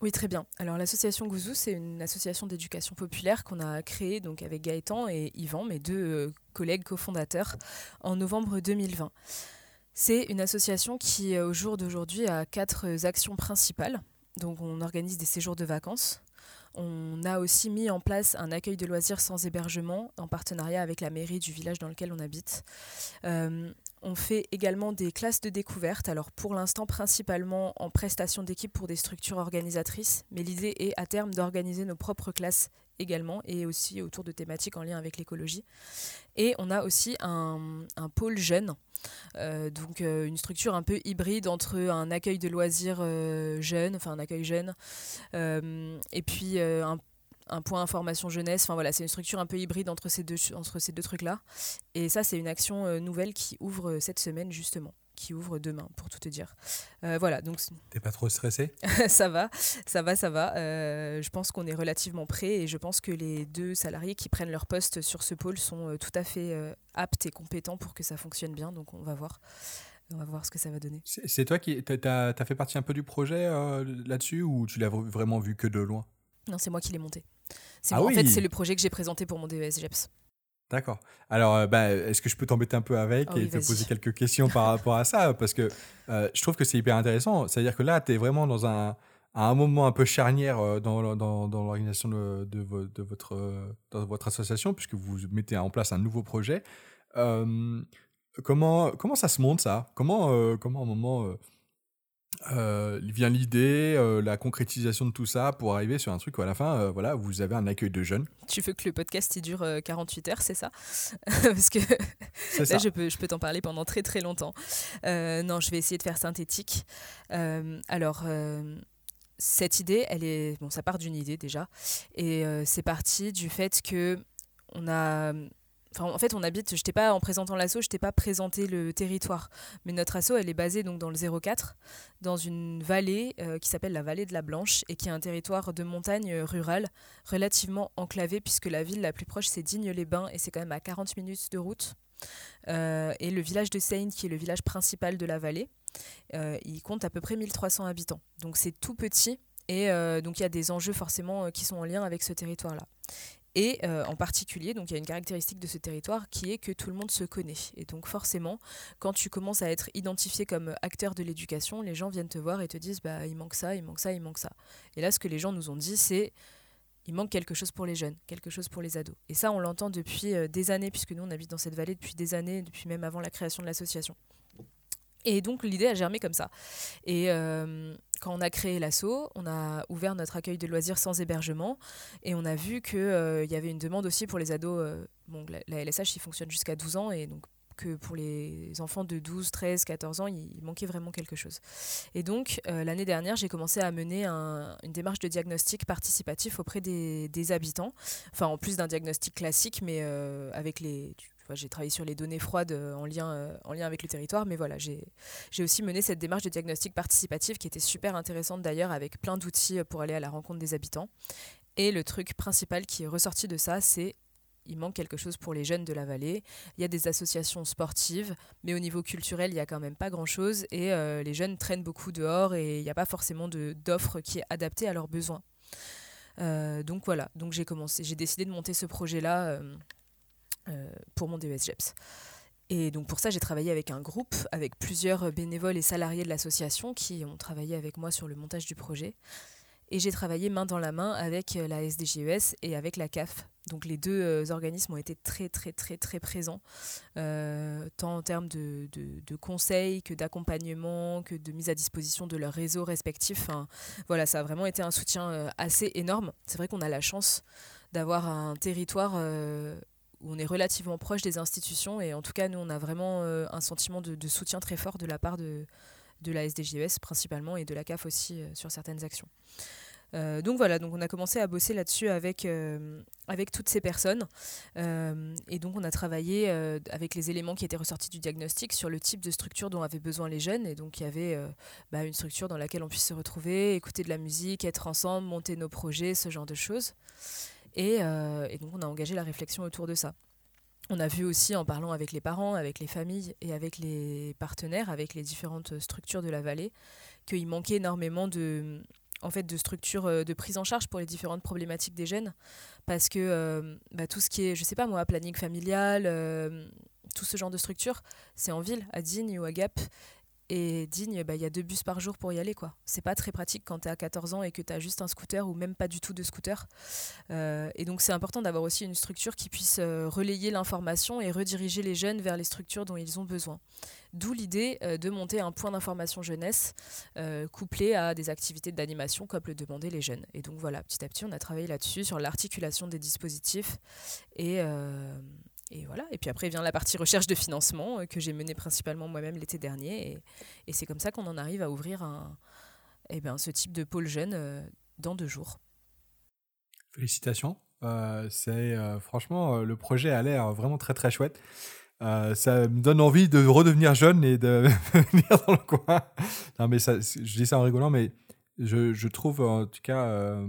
S2: Oui, très bien. Alors l'association Gouzou, c'est une association d'éducation populaire qu'on a créée donc avec Gaëtan et Yvan, mes deux euh, collègues cofondateurs, en novembre 2020. C'est une association qui, euh, au jour d'aujourd'hui, a quatre euh, actions principales. Donc on organise des séjours de vacances. On a aussi mis en place un accueil de loisirs sans hébergement en partenariat avec la mairie du village dans lequel on habite. On fait également des classes de découverte, alors pour l'instant principalement en prestation d'équipe pour des structures organisatrices, mais l'idée est à terme d'organiser nos propres classes également et aussi autour de thématiques en lien avec l'écologie. Et on a aussi un, pôle jeune, euh, donc euh, une structure un peu hybride entre un accueil de loisirs euh, jeune, enfin un accueil jeune, et puis un un point information jeunesse. Enfin voilà, c'est une structure un peu hybride entre ces deux, entre ces deux trucs-là. Et ça, c'est une action euh, nouvelle qui ouvre euh, cette semaine, justement qui ouvre demain, pour tout te dire. Euh, voilà, donc...
S1: T'es pas trop stressé?
S2: Ça va, ça va, ça va. je pense qu'on est relativement prêt et je pense que les deux salariés qui prennent leur poste sur ce pôle sont tout à fait aptes et compétents pour que ça fonctionne bien, donc on va voir. On va voir ce que ça va donner.
S1: C'est toi qui as, as, fait partie un peu du projet là-dessus ou tu l'as vraiment vu que de loin?
S2: Non, c'est moi qui l'ai monté. Ah en fait, c'est le projet que j'ai présenté pour mon DES GEPS.
S1: D'accord. Alors, euh, bah, est-ce que je peux t'embêter un peu avec ah et te poser quelques questions par rapport à ça? Parce que euh, je trouve que c'est hyper intéressant. C'est-à-dire que là, tu es vraiment dans un, à un moment un peu charnière euh, dans, dans, dans l'organisation de, de, de, votre, dans votre association, puisque vous mettez en place un nouveau projet. comment, comment ça se monte, ça? Comment, comment, à un moment euh, vient l'idée, euh, la concrétisation de tout ça pour arriver sur un truc où à la fin, euh, voilà, vous avez un accueil de jeunes.
S2: Tu veux que le podcast il dure 48 heures, c'est ça? Parce que là, je peux, je peux t'en parler pendant très très longtemps. non, je vais essayer de faire synthétique. alors, cette idée, elle est bon, ça part d'une idée déjà, et c'est parti du fait que on a en fait, on habite, je t'ai pas, en présentant l'assaut, je t'ai pas présenté le territoire. Mais notre assaut, elle est basée donc dans le 04, dans une vallée euh, qui s'appelle la vallée de la Blanche et qui est un territoire de montagne rurale relativement enclavé puisque la ville la plus proche, c'est Digne-les-Bains et c'est quand même à 40 minutes de route. Euh, et le village de Seine, qui est le village principal de la vallée, euh, il compte à peu près 1300 habitants. Donc c'est tout petit et donc il y a des enjeux forcément qui sont en lien avec ce territoire-là. Et euh, en particulier, donc il y a une caractéristique de ce territoire qui est que tout le monde se connaît. Et donc forcément, quand tu commences à être identifié comme acteur de l'éducation, les gens viennent te voir et te disent bah il manque ça, il manque ça, il manque ça. Et là, ce que les gens nous ont dit, c'est il manque quelque chose pour les jeunes, quelque chose pour les ados. Et ça, on l'entend depuis euh, des années, puisque nous, on habite dans cette vallée depuis des années, depuis même avant la création de l'association. Et donc l'idée a germé comme ça. Et euh, quand on a créé l'assaut, on a ouvert notre accueil de loisirs sans hébergement et on a vu qu'il euh, y avait une demande aussi pour les ados. Euh, bon, la, LSH, fonctionne jusqu'à 12 ans et donc que pour les enfants de 12, 13, 14 ans, il, manquait vraiment quelque chose. Et donc, l'année dernière, j'ai commencé à mener une démarche de diagnostic participatif auprès des, des habitants. Enfin, en plus d'un diagnostic classique, mais avec les, j'ai travaillé sur les données froides euh, en lien, euh, en lien avec le territoire, mais voilà, j'ai aussi mené cette démarche de diagnostic participatif qui était super intéressante d'ailleurs, avec plein d'outils euh, pour aller à la rencontre des habitants. Et le truc principal qui est ressorti de ça, c'est il manque quelque chose pour les jeunes de la vallée. Il y a des associations sportives, mais au niveau culturel, il n'y a quand même pas grand-chose. Et les jeunes traînent beaucoup dehors et il n'y a pas forcément d'offres qui est adaptée à leurs besoins. donc voilà, donc j'ai commencé, j'ai décidé de monter ce projet-là pour mon DES GEPS. Et donc pour ça, j'ai travaillé avec un groupe, avec plusieurs bénévoles et salariés de l'association qui ont travaillé avec moi sur le montage du projet. Et j'ai travaillé main dans la main avec euh, la SDGES et avec la CAF. Donc les deux euh, organismes ont été très très très très présents, tant en termes de, conseils que d'accompagnement, que de mise à disposition de leurs réseaux respectifs. voilà, ça a vraiment été un soutien assez énorme. C'est vrai qu'on a la chance d'avoir un territoire où on est relativement proche des institutions et en tout cas nous on a vraiment euh, un sentiment de, soutien très fort de la part de, la SDGES principalement et de la CAF aussi euh, sur certaines actions. Euh, donc voilà, donc on a commencé à bosser là-dessus avec, avec toutes ces personnes. et donc on a travaillé avec les éléments qui étaient ressortis du diagnostic sur le type de structure dont avaient besoin les jeunes. Et donc il y avait bah, une structure dans laquelle on puisse se retrouver, écouter de la musique, être ensemble, monter nos projets, ce genre de choses. Euh, et, donc on a engagé la réflexion autour de ça. On a vu aussi en parlant avec les parents, avec les familles et avec les partenaires, avec les différentes structures de la vallée, qu'il manquait énormément de, en fait, de structures euh, de prise en charge pour les différentes problématiques des jeunes. Parce que euh, bah, tout ce qui est, je sais pas moi, planning familial, tout ce genre de structure, c'est en ville, à Digne ou à Gap. Et Digne, bah, il y a deux bus par jour pour y aller. quoi. C'est pas très pratique quand tu à 14 ans et que tu as juste un scooter ou même pas du tout de scooter. Euh, et donc c'est important d'avoir aussi une structure qui puisse euh, relayer l'information et rediriger les jeunes vers les structures dont ils ont besoin. D'où l'idée euh, de monter un point d'information jeunesse couplé à des activités d'animation comme le demandaient les jeunes. Et donc voilà, petit à petit, on a travaillé là-dessus, sur l'articulation des dispositifs et et voilà. Et puis après vient la partie recherche de financement euh, que j'ai menée principalement moi-même l'été dernier. Et, c'est comme ça qu'on en arrive à ouvrir un, eh ben, ce type de pôle jeune euh, dans deux jours.
S1: Félicitations. Euh, c'est franchement le projet a l'air vraiment très très chouette. ça me donne envie de redevenir jeune et de venir dans le coin. Non mais je dis ça en rigolant, mais je, je trouve en tout cas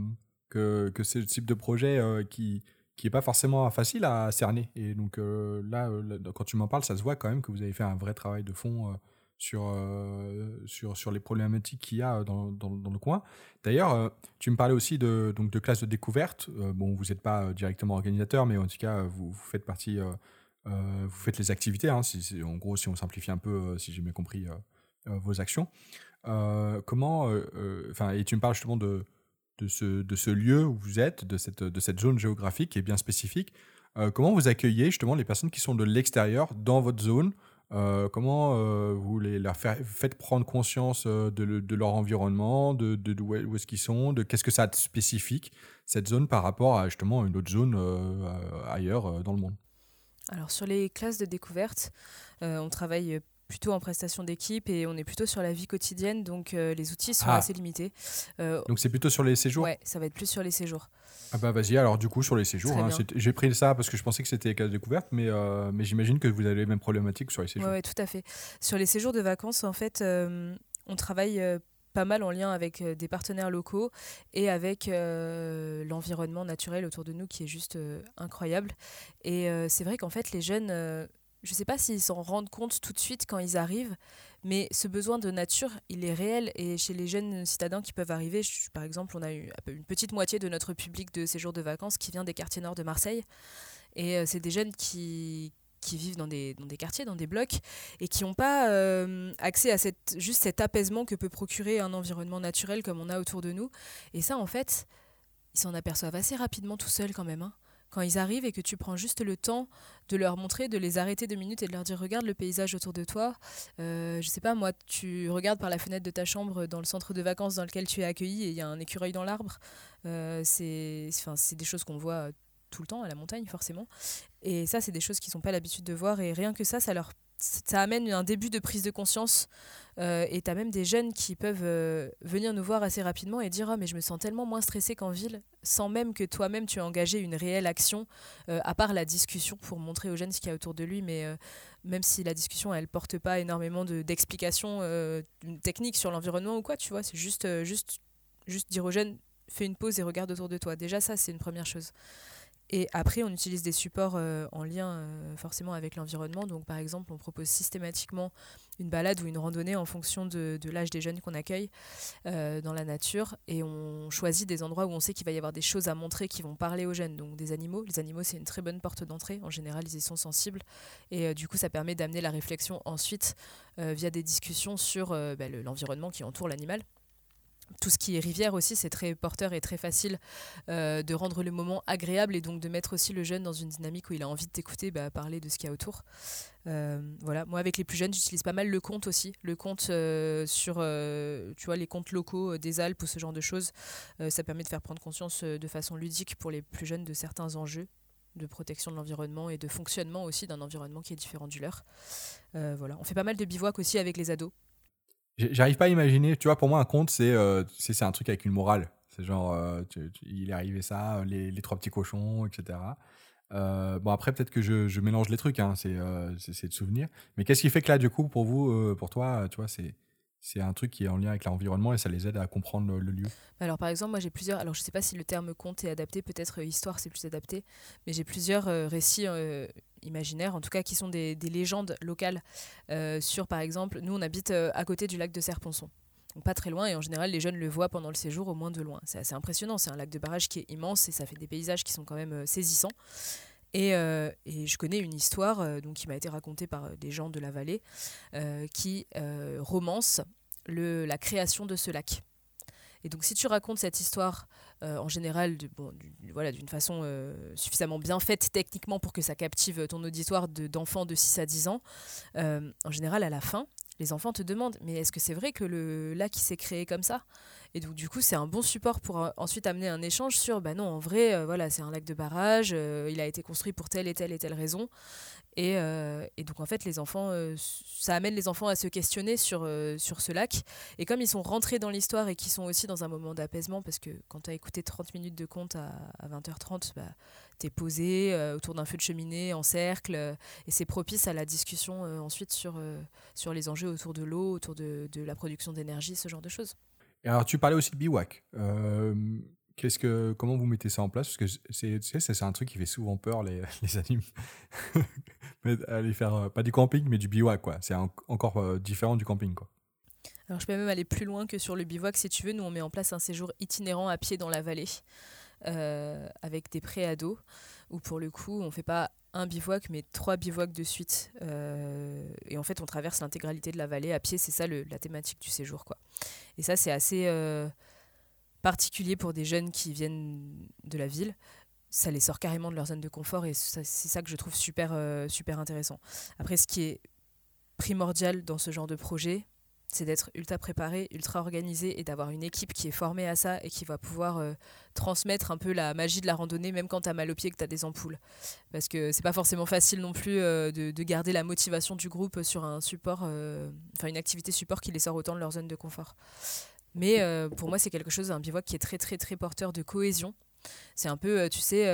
S1: que, que c'est le type de projet qui qui n'est pas forcément facile à cerner. Et donc euh, là, euh, quand tu m'en parles, ça se voit quand même que vous avez fait un vrai travail de fond euh, sur, sur, sur les problématiques qu'il y a dans, dans, le coin. D'ailleurs, tu me parlais aussi de, donc de classes de découverte. bon, vous n'êtes pas directement organisateur, mais en tout cas, vous, faites partie, vous faites les activités. Hein, si, en gros, si on simplifie un peu, si j'ai bien compris vos actions. comment, enfin, et tu me parles justement de de ce, lieu où vous êtes, de cette, zone géographique qui est bien spécifique. Euh, comment vous accueillez justement les personnes qui sont de l'extérieur dans votre zone euh, Comment euh, vous les, leur faites prendre conscience de, leur environnement, de, où est-ce qu'ils sont, de qu'est-ce que ça a de spécifique, cette zone par rapport à justement une autre zone ailleurs dans le monde?
S2: Alors sur les classes de découverte, on travaille plutôt en prestation d'équipe et on est plutôt sur la vie quotidienne, donc euh, les outils sont
S1: Ah.
S2: assez limités. Euh,
S1: Donc c'est plutôt sur les séjours
S2: ouais, ça va être plus sur les séjours.
S1: Ah bah vas-y, alors du coup sur les séjours, hein, j'ai pris ça parce que je pensais que c'était cas de découverte, mais, euh, mais j'imagine que vous avez les mêmes problématiques sur les séjours.
S2: Ouais, ouais, tout à fait. Sur les séjours de vacances, en fait, on travaille pas mal en lien avec des partenaires locaux et avec euh, l'environnement naturel autour de nous qui est juste euh, incroyable. Et euh, c'est vrai qu'en fait, les jeunes, je sais pas s'ils s'en rendent compte tout de suite quand ils arrivent, mais ce besoin de nature, il est réel. Et chez les jeunes citadins qui peuvent arriver, par exemple, on a eu une petite moitié de notre public de séjours de vacances qui vient des quartiers nord de Marseille. Et euh, c'est des jeunes qui, qui vivent dans des, dans des quartiers, dans des blocs, et qui n'ont pas euh, accès à cette, juste cet apaisement que peut procurer un environnement naturel comme on a autour de nous. Et ça, en fait, ils s'en aperçoivent assez rapidement tout seuls quand même. hein. Quand ils arrivent et que tu prends juste le temps de leur montrer, de les arrêter deux minutes et de leur dire regarde le paysage autour de toi. Euh, je sais pas, moi, tu regardes par la fenêtre de ta chambre dans le centre de vacances dans lequel tu es accueilli et il y a un écureuil dans l'arbre. Euh, c'est des choses qu'on voit tout le temps à la montagne, forcément. Et ça, c'est des choses qu'ils n'ont pas l'habitude de voir. Et rien que ça, ça leur ça amène un début de prise de conscience. Euh, et tu as même des jeunes qui peuvent euh, venir nous voir assez rapidement et dire Ah, mais je me sens tellement moins stressé qu'en ville, sans même que toi-même tu aies engagé une réelle action, euh, à part la discussion pour montrer aux jeunes ce qu'il y a autour de lui. Mais même si la discussion, elle porte pas énormément de- d'explications techniques sur l'environnement ou quoi, tu vois, c'est juste, juste, juste dire aux jeunes Fais une pause et regarde autour de toi. Déjà, ça, c'est une première chose. Et après, on utilise des supports euh, en lien euh, forcément avec l'environnement. Donc, par exemple, on propose systématiquement une balade ou une randonnée en fonction de, l'âge des jeunes qu'on accueille euh, dans la nature. Et on choisit des endroits où on sait qu'il va y avoir des choses à montrer qui vont parler aux jeunes. Donc, des animaux. Les animaux, c'est une très bonne porte d'entrée. En général, ils y sont sensibles. Et du coup, ça permet d'amener la réflexion ensuite via des discussions sur bah, le- l'environnement qui entoure l'animal. Tout ce qui est rivière aussi, c'est très porteur et très facile euh, de rendre le moment agréable et donc de mettre aussi le jeune dans une dynamique où il a envie de t'écouter, bah, parler de ce qu'il y a autour. Euh, voilà, moi avec les plus jeunes, j'utilise pas mal le conte aussi, le conte euh, sur, tu vois, les contes locaux des Alpes ou ce genre de choses. Ça permet de faire prendre conscience de façon ludique pour les plus jeunes de certains enjeux de protection de l'environnement et de fonctionnement aussi d'un environnement qui est différent du leur. Voilà, on fait pas mal de bivouac aussi avec les ados.
S1: J'arrive pas à imaginer, tu vois, pour moi, un conte, c'est euh, un truc avec une morale. C'est genre, euh, il est arrivé ça, les, trois petits cochons, etc. Euh, bon, après, peut-être que je, mélange les trucs, hein, c'est de souvenirs. Mais qu'est-ce qui fait que là, du coup, pour vous, pour toi, tu vois, c'est c'est un truc qui est en lien avec l'environnement et ça les aide à comprendre le, lieu.
S2: Alors par exemple, moi j'ai plusieurs, alors je sais pas si le terme conte est adapté, peut-être euh, histoire c'est plus adapté, mais j'ai plusieurs euh, récits euh, imaginaires, en tout cas qui sont des, des légendes locales sur par exemple, nous on habite à côté du lac de Serponçon. Donc pas très loin et en général les jeunes le voient pendant le séjour au moins de loin. C'est assez impressionnant, c'est un lac de barrage qui est immense et ça fait des paysages qui sont quand même saisissants. Et, euh, et je connais une histoire euh, donc, qui m'a été racontée par euh, des gens de la vallée qui romance le, la création de ce lac. Et donc si tu racontes cette histoire en général bon, voilà, d'une façon suffisamment bien faite techniquement pour que ça captive ton auditoire de- d'enfants de, 6 à 10 ans, en général à la fin, les enfants te demandent mais est-ce que c'est vrai que le lac il s'est créé comme ça? Et donc du coup c'est un bon support pour euh, ensuite amener un échange sur bah non en vrai euh, voilà c'est un lac de barrage, euh, il a été construit pour telle et telle et telle raison. Et, donc en fait les enfants, ça amène les enfants à se questionner sur, sur ce lac. Et comme ils sont rentrés dans l'histoire et qu'ils sont aussi dans un moment d'apaisement, parce que quand tu as écouté 30 minutes de conte à, à 20h30, bah, tu es posé euh, autour d'un feu de cheminée en cercle, euh, et c'est propice à la discussion euh, ensuite sur, sur les enjeux autour de l'eau, autour de, de la production d'énergie, ce genre de choses.
S1: Et alors, tu parlais aussi de bivouac. Euh, Qu'est-ce que, comment vous mettez ça en place? Parce que c'est, c'est c'est un truc qui fait souvent peur les, les animes. Aller faire pas du camping, mais du bivouac, quoi. C'est en- encore différent du camping, quoi.
S2: Alors je peux même aller plus loin que sur le bivouac si tu veux. Nous on met en place un séjour itinérant à pied dans la vallée euh, avec des pré-ados où pour le coup on fait pas un bivouac mais trois bivouacs de suite Euh, et en fait on traverse l'intégralité de la vallée à pied c'est ça le- la thématique du séjour quoi. Et ça c'est assez euh, particulier pour des jeunes qui viennent de la ville. Ça les sort carrément de leur zone de confort et c'est ça que je trouve super, super intéressant. Après ce qui est primordial dans ce genre de projet, c'est d'être ultra préparé, ultra organisé et d'avoir une équipe qui est formée à ça et qui va pouvoir euh, transmettre un peu la magie de la randonnée, même quand tu as mal au pied, que tu as des ampoules. Parce que c'est pas forcément facile non plus euh, de, garder la motivation du groupe sur un support, euh, enfin une activité support qui les sort autant de leur zone de confort. Mais pour moi, c'est quelque chose, un bivouac qui est très, très, très porteur de cohésion. C'est un peu, tu sais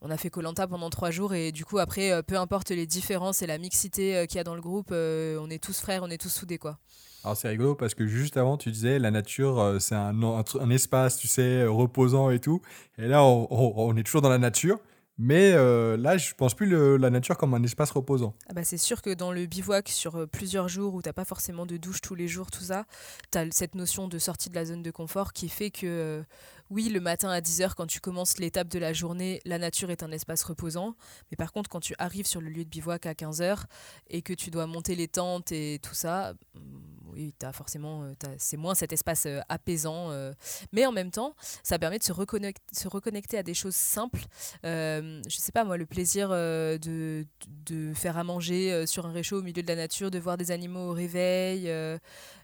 S2: on a fait Colanta pendant trois jours et du coup après euh, peu importe les différences et la mixité euh, qu'il y a dans le groupe euh, on est tous frères on est tous soudés quoi
S1: alors c'est rigolo parce que juste avant tu disais la nature c'est un, un, espace tu sais reposant et tout et là on est toujours dans la nature mais euh, là, je pense plus la nature comme un espace reposant.
S2: Ah bah c'est sûr que dans le bivouac, sur plusieurs jours où tu n'as pas forcément de douche tous les jours, tout ça, tu as cette notion de sortie de la zone de confort qui fait que, oui, le matin à 10h, quand tu commences l'étape de la journée, la nature est un espace reposant. Mais par contre, quand tu arrives sur le lieu de bivouac à 15h et que tu dois monter les tentes et tout ça, oui, as forcément, euh, c'est moins cet espace euh, apaisant. Euh. mais en même temps, ça permet de se reconnecter, se reconnecter à des choses simples. je sais pas, moi, le plaisir de, de, faire à manger sur un réchaud au milieu de la nature, de voir des animaux au réveil,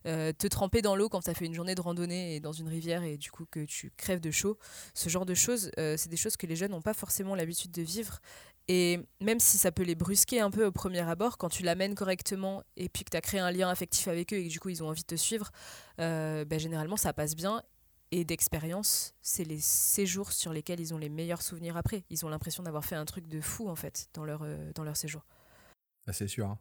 S2: te tremper dans l'eau quand as fait une journée de randonnée et dans une rivière et du coup que tu crèves de chaud. Ce genre de choses, c'est des choses que les jeunes n'ont pas forcément l'habitude de vivre. Et même si ça peut les brusquer un peu au premier abord, quand tu l'amènes correctement et puis que tu as créé un lien affectif avec eux et que du coup ils ont envie de te suivre, euh, ben, généralement ça passe bien. Et d'expérience, c'est les séjours sur lesquels ils ont les meilleurs souvenirs après. Ils ont l'impression d'avoir fait un truc de fou en fait dans leur, euh, dans leur séjour.
S1: Ah, c'est sûr. Hein.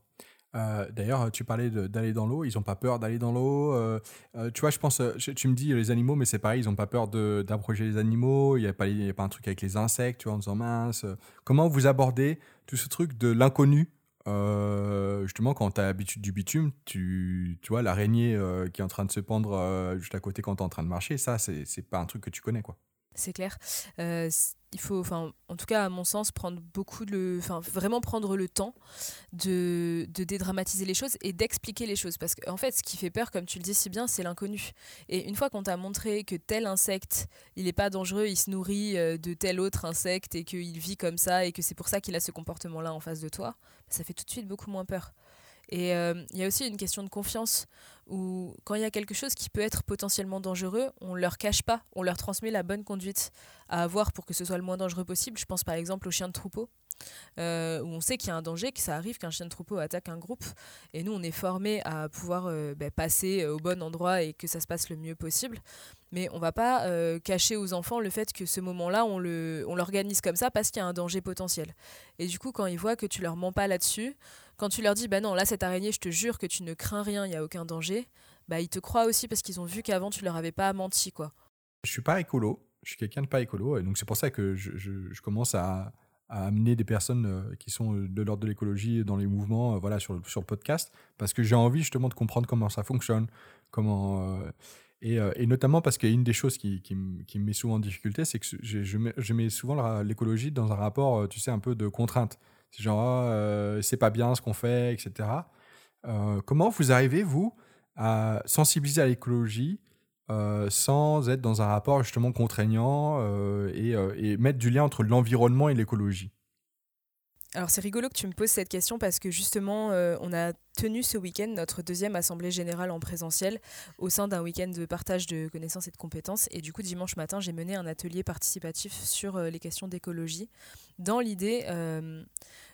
S1: Euh, d'ailleurs, tu parlais d'aller dans l'eau. Ils n'ont pas peur d'aller dans l'eau. Euh, euh, tu vois, je pense, tu me dis les animaux, mais c'est pareil, ils n'ont pas peur d'approcher les animaux. Il n'y a, pas, a pas un truc avec les insectes, tu vois, en disant mince. Comment vous abordez tout ce truc de l'inconnu? Justement, quand tu as l'habitude du bitume, tu, vois, l'araignée qui est en train de se pendre juste à côté quand tu es en train de marcher, ça, c'est pas un truc que tu connais, quoi.
S2: C'est clair il faut, en tout cas à mon sens, prendre beaucoup de, enfin, vraiment prendre le temps de, dédramatiser les choses et d'expliquer les choses, parce qu'en en fait, ce qui fait peur, comme tu le dis si bien, c'est l'inconnu. Et une fois qu'on t'a montré que tel insecte, il n'est pas dangereux, il se nourrit euh, de tel autre insecte et qu'il vit comme ça et que c'est pour ça qu'il a ce comportement-là en face de toi, ça fait tout de suite beaucoup moins peur. Et euh, il y a aussi une question de confiance où quand il y a quelque chose qui peut être potentiellement dangereux, on ne leur cache pas, on leur transmet la bonne conduite à avoir pour que ce soit le moins dangereux possible. Je pense par exemple aux chiens de troupeau. Euh, où on sait qu'il y a un danger, que ça arrive qu'un chien de troupeau attaque un groupe. Et nous, on est formés à pouvoir euh, ben, passer au bon endroit et que ça se passe le mieux possible. Mais on va pas cacher aux enfants le fait que ce moment-là, on l'organise comme ça parce qu'il y a un danger potentiel. Et du coup, quand ils voient que tu leur mens pas là-dessus, quand tu leur dis, bah non, là, cette araignée, je te jure que tu ne crains rien, il n'y a aucun danger, bah ils te croient aussi parce qu'ils ont vu qu'avant, tu leur avais pas menti, quoi.
S1: Je suis pas écolo, je suis quelqu'un de pas écolo, et donc c'est pour ça que je, commence à, amener des personnes euh, qui sont euh, de l'ordre de l'écologie dans les mouvements, euh, voilà, sur, le podcast, parce que j'ai envie justement de comprendre comment ça fonctionne, comment. et, notamment parce qu'il y a une des choses qui, me met souvent en difficulté, c'est que je, mets, je mets souvent l'écologie dans un rapport, tu sais, un peu de contrainte. C'est genre, ah, euh, c'est pas bien ce qu'on fait, etc. Euh, comment vous arrivez, vous, à sensibiliser à l'écologie euh, sans être dans un rapport justement contraignant et, et, mettre du lien entre l'environnement et l'écologie?
S2: Alors c'est rigolo que tu me poses cette question parce que justement on a tenu ce week-end notre deuxième assemblée générale en présentiel au sein d'un week-end de partage de connaissances et de compétences et du coup dimanche matin j'ai mené un atelier participatif sur les questions d'écologie dans l'idée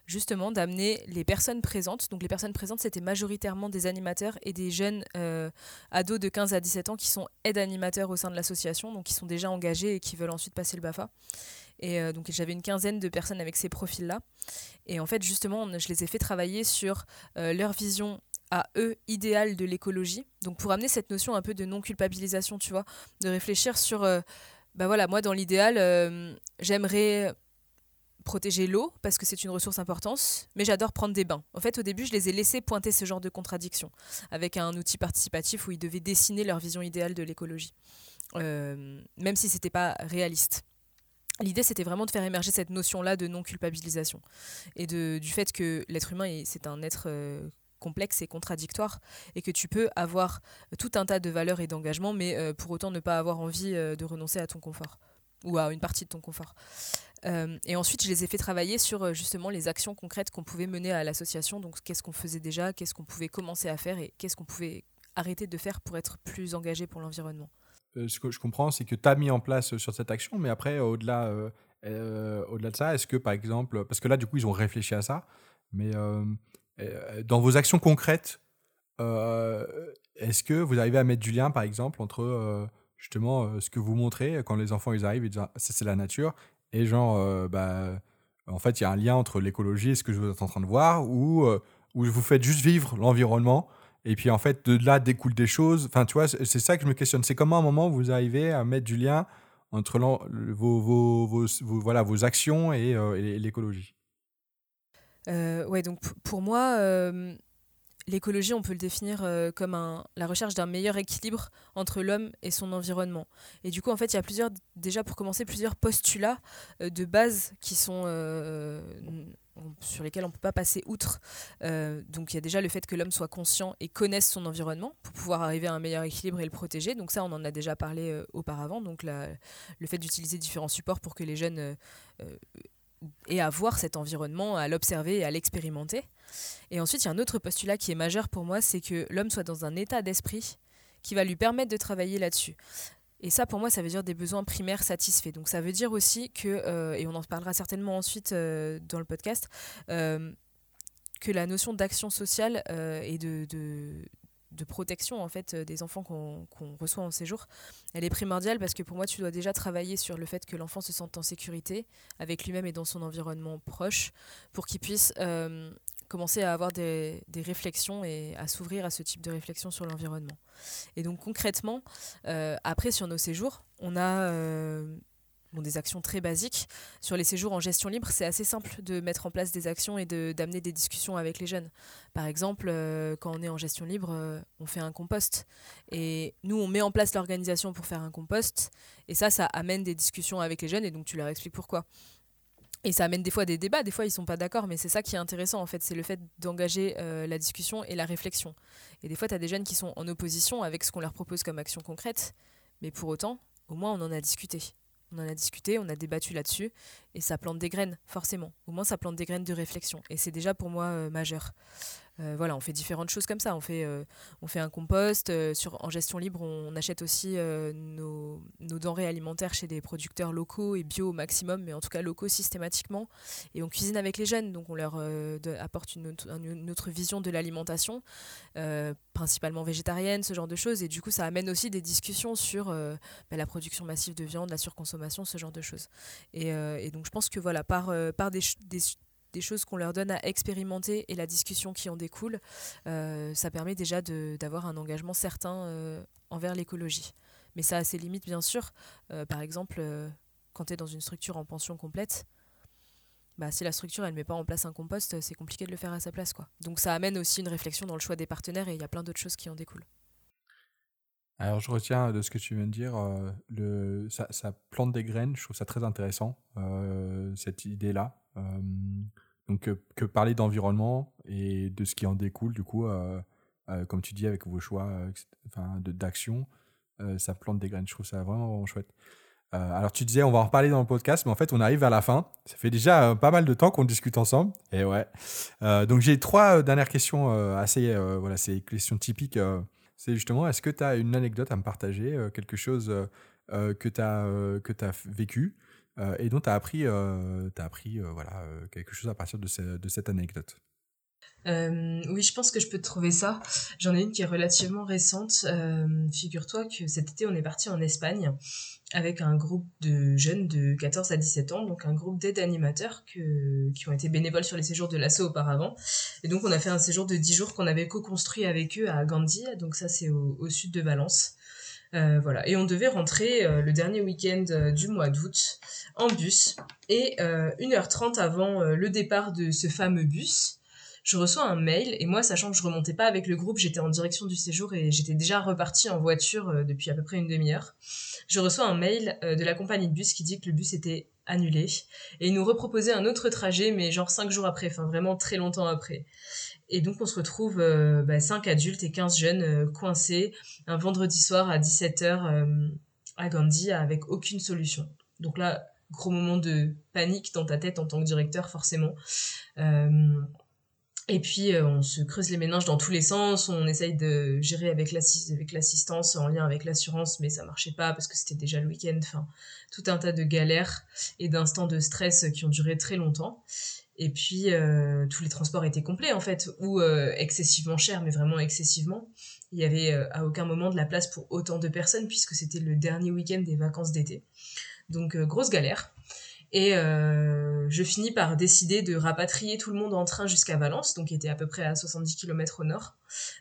S2: justement d'amener les personnes présentes. Donc les personnes présentes, c'était majoritairement des animateurs et des jeunes euh, ados de 15 à 17 ans qui sont aides animateurs au sein de l'association, donc qui sont déjà engagés et qui veulent ensuite passer le BAFA. Et euh, donc j'avais une quinzaine de personnes avec ces profils-là. Et en fait, justement, je les ai fait travailler sur euh, leur vision à eux idéale de l'écologie. Donc pour amener cette notion un peu de non-culpabilisation, tu vois, de réfléchir sur, bah voilà, moi dans l'idéal, j'aimerais protéger l'eau parce que c'est une ressource importante, mais j'adore prendre des bains. En fait, au début, je les ai laissés pointer ce genre de contradiction avec un outil participatif où ils devaient dessiner leur vision idéale de l'écologie, euh, même si c'était pas réaliste. L'idée, c'était vraiment de faire émerger cette notion-là de non-culpabilisation et du fait que l'être humain, c'est un être euh, complexe et contradictoire et que tu peux avoir tout un tas de valeurs et d'engagements, mais euh, pour autant ne pas avoir envie de renoncer à ton confort ou à une partie de ton confort. Euh, et ensuite, je les ai fait travailler sur euh, justement les actions concrètes qu'on pouvait mener à l'association. Donc, qu'est-ce qu'on faisait déjà, qu'est-ce qu'on pouvait commencer à faire et qu'est-ce qu'on pouvait arrêté de faire pour être plus engagé pour l'environnement
S1: Ce que je comprends, c'est que tu as mis en place sur cette action, mais après, au-delà au-delà de ça, est-ce que par exemple, parce que là, du coup, ils ont réfléchi à ça, mais dans vos actions concrètes, est-ce que vous arrivez à mettre du lien, par exemple, entre justement ce que vous montrez quand les enfants ils arrivent et disent ah, c'est la nature et genre bah en fait il y a un lien entre l'écologie et ce que vous êtes en train de voir ou vous faites juste vivre l'environnement et puis en fait de là découlent des choses. Enfin tu vois c'est ça que je me questionne. C'est comment à un moment vous arrivez à mettre du lien entre vos, vos, vos, voilà, vos actions et, et l'écologie?
S2: Ouais donc pour moi l'écologie, on peut le définir euh, comme un, la recherche d'un meilleur équilibre entre l'homme et son environnement. Et du coup, en fait, il y a plusieurs, déjà pour commencer, plusieurs postulats euh, de base qui sont euh, sur lesquels on ne peut pas passer outre. donc, il y a déjà le fait que l'homme soit conscient et connaisse son environnement pour pouvoir arriver à un meilleur équilibre et le protéger. Donc ça, on en a déjà parlé auparavant. Donc, le fait d'utiliser différents supports pour que les jeunes aient à voir cet environnement, à l'observer et à l'expérimenter. Et ensuite, il y a un autre postulat qui est majeur pour moi, c'est que l'homme soit dans un état d'esprit qui va lui permettre de travailler là-dessus. Et ça, pour moi, ça veut dire des besoins primaires satisfaits. Donc ça veut dire aussi que, euh, et on en parlera certainement ensuite euh, dans le podcast, euh, que la notion d'action sociale et de, protection en fait des enfants qu'on reçoit en séjour, elle est primordiale parce que pour moi, tu dois déjà travailler sur le fait que l'enfant se sente en sécurité avec lui-même et dans son environnement proche pour qu'il puisse commencer à avoir des, réflexions et à s'ouvrir à ce type de réflexion sur l'environnement. Et donc concrètement, euh, après sur nos séjours, on a euh, des actions très basiques. Sur les séjours en gestion libre, c'est assez simple de mettre en place des actions et d'amener des discussions avec les jeunes. Par exemple, euh, quand on est en gestion libre, on fait un compost. Et nous, on met en place l'organisation pour faire un compost. Et ça, ça amène des discussions avec les jeunes et donc tu leur expliques pourquoi. Et ça amène des fois des débats, des fois ils sont pas d'accord, mais c'est ça qui est intéressant en fait, c'est le fait d'engager euh, la discussion et la réflexion. Et des fois tu as des jeunes qui sont en opposition avec ce qu'on leur propose comme action concrète, mais pour autant, au moins on en a discuté. On en a discuté, on a débattu là-dessus, et ça plante des graines, forcément. Au moins ça plante des graines de réflexion, et c'est déjà pour moi euh, majeur. Euh, voilà, on fait différentes choses comme ça. On fait, euh, on fait un compost. Euh, en gestion libre, on, achète aussi nos, denrées alimentaires chez des producteurs locaux et bio au maximum, mais en tout cas locaux systématiquement. Et on cuisine avec les jeunes, donc on leur apporte une autre, vision de l'alimentation, principalement végétarienne, ce genre de choses. Et du coup, ça amène aussi des discussions sur bah, la production massive de viande, la surconsommation, ce genre de choses. Et, donc, je pense que voilà, par, par des des choses qu'on leur donne à expérimenter et la discussion qui en découle, euh, ça permet déjà d'avoir un engagement certain euh, envers l'écologie. Mais ça a ses limites, bien sûr. Euh, par exemple, quand tu es dans une structure en pension complète, bah, si la structure elle met pas en place un compost, c'est compliqué de le faire à sa place. Quoi. Donc ça amène aussi une réflexion dans le choix des partenaires et il y a plein d'autres choses qui en découlent.
S1: Alors je retiens de ce que tu viens de dire, ça, plante des graines, je trouve ça très intéressant, cette idée-là. Donc, que parler d'environnement et de ce qui en découle, du coup, comme tu dis, avec vos choix enfin, d'action, ça plante des graines. Je trouve ça vraiment, vraiment chouette. alors, tu disais, on va en reparler dans le podcast, mais en fait, on arrive à la fin. Ça fait déjà pas mal de temps qu'on discute ensemble. Et ouais. donc, j'ai trois dernières questions assez, voilà, c'est questions typiques. c'est justement, est-ce que tu as une anecdote à me partager, quelque chose que tu as, as vécu? Euh, et dont tu as appris, euh, appris euh, voilà, quelque chose à partir de, cette anecdote.
S3: oui, je pense que je peux te trouver ça. J'en ai une qui est relativement récente. Figure-toi que cet été, on est parti en Espagne avec un groupe de jeunes de 14 à 17 ans, donc un groupe d'aide animateurs qui ont été bénévoles sur les séjours de l'assaut auparavant. Et donc, on a fait un séjour de 10 jours qu'on avait co-construit avec eux à Gandhi, donc ça, c'est au, sud de Valence. Euh, voilà. Et on devait rentrer euh, le dernier week-end euh, du mois d'août en bus. Et 1h30 avant le départ de ce fameux bus, je reçois un mail. Et moi, sachant que je remontais pas avec le groupe, j'étais en direction du séjour et j'étais déjà reparti en voiture depuis à peu près une demi-heure. Je reçois un mail de la compagnie de bus qui dit que le bus était annulé. Et ils nous reproposaient un autre trajet, mais genre 5 jours après, enfin vraiment très longtemps après. Et donc on se retrouve euh, bah, 5 adultes et 15 jeunes euh, coincés un vendredi soir à 17h euh, à Gandhi avec aucune solution. Donc là, gros moment de panique dans ta tête en tant que directeur forcément. Et puis, on se creuse les méninges dans tous les sens. On essaye de gérer avec l'assistance en lien avec l'assurance, mais ça marchait pas parce que c'était déjà le week-end. Enfin, tout un tas de galères et d'instants de stress qui ont duré très longtemps. Et puis, tous les transports étaient complets, en fait, ou excessivement chers, mais vraiment excessivement. Il y avait à aucun moment de la place pour autant de personnes, puisque c'était le dernier week-end des vacances d'été. Donc, grosse galère. Et euh, je finis par décider de rapatrier tout le monde en train jusqu'à Valence, donc qui était à peu près à 70 km au nord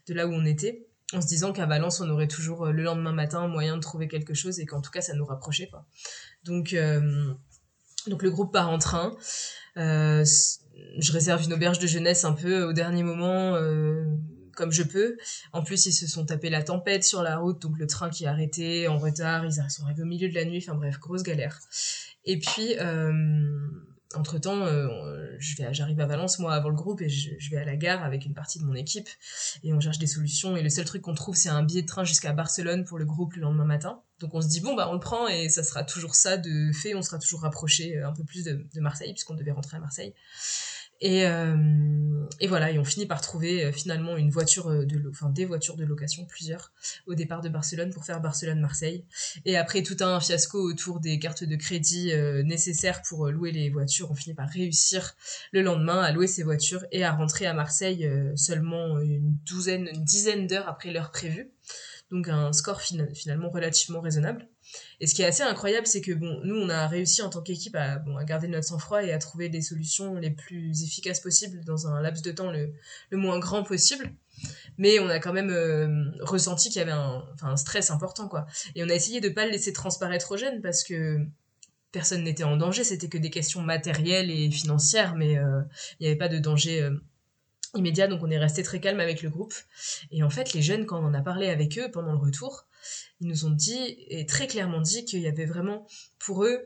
S3: de là où on était, en se disant qu'à Valence, on aurait toujours euh, le lendemain matin moyen de trouver quelque chose et qu'en tout cas, ça nous rapprochait. Quoi. Donc, euh, donc le groupe part en train. Euh, je réserve une auberge de jeunesse un peu au dernier moment. Euh, comme je peux. En plus, ils se sont tapés la tempête sur la route, donc le train qui est arrêté en retard, ils sont arrivés au milieu de la nuit, enfin bref, grosse galère. Et puis, euh, entre-temps, euh, j'arrive à Valence, moi, avant le groupe, et je, vais à la gare avec une partie de mon équipe, et on cherche des solutions. Et le seul truc qu'on trouve, c'est un billet de train jusqu'à Barcelone pour le groupe le lendemain matin. Donc on se dit, bon, bah on le prend, et ça sera toujours ça de fait, on sera toujours rapproché euh, un peu plus de, Marseille, puisqu'on devait rentrer à Marseille. Et, euh, et, voilà, et on finit par trouver euh, finalement une voiture de, enfin des voitures de location, plusieurs, au départ de Barcelone pour faire Barcelone-Marseille. Et après tout un fiasco autour des cartes de crédit nécessaires pour louer les voitures, on finit par réussir le lendemain à louer ces voitures et à rentrer à Marseille seulement une douzaine, une dizaine d'heures après l'heure prévue. Donc un score finalement relativement raisonnable. Et ce qui est assez incroyable, c'est que bon, nous, on a réussi en tant qu'équipe à, garder notre sang-froid et à trouver les solutions les plus efficaces possibles dans un laps de temps le, moins grand possible. Mais on a quand même euh, ressenti qu'il y avait un, stress important, quoi. Et on a essayé de pas le laisser transparaître aux jeunes parce que personne n'était en danger, c'était que des questions matérielles et financières, mais euh, il n'y avait pas de danger euh, immédiat, donc on est resté très calme avec le groupe. Et en fait, les jeunes, quand on en a parlé avec eux pendant le retour, ils nous ont dit, et très clairement dit, qu'il y avait vraiment pour eux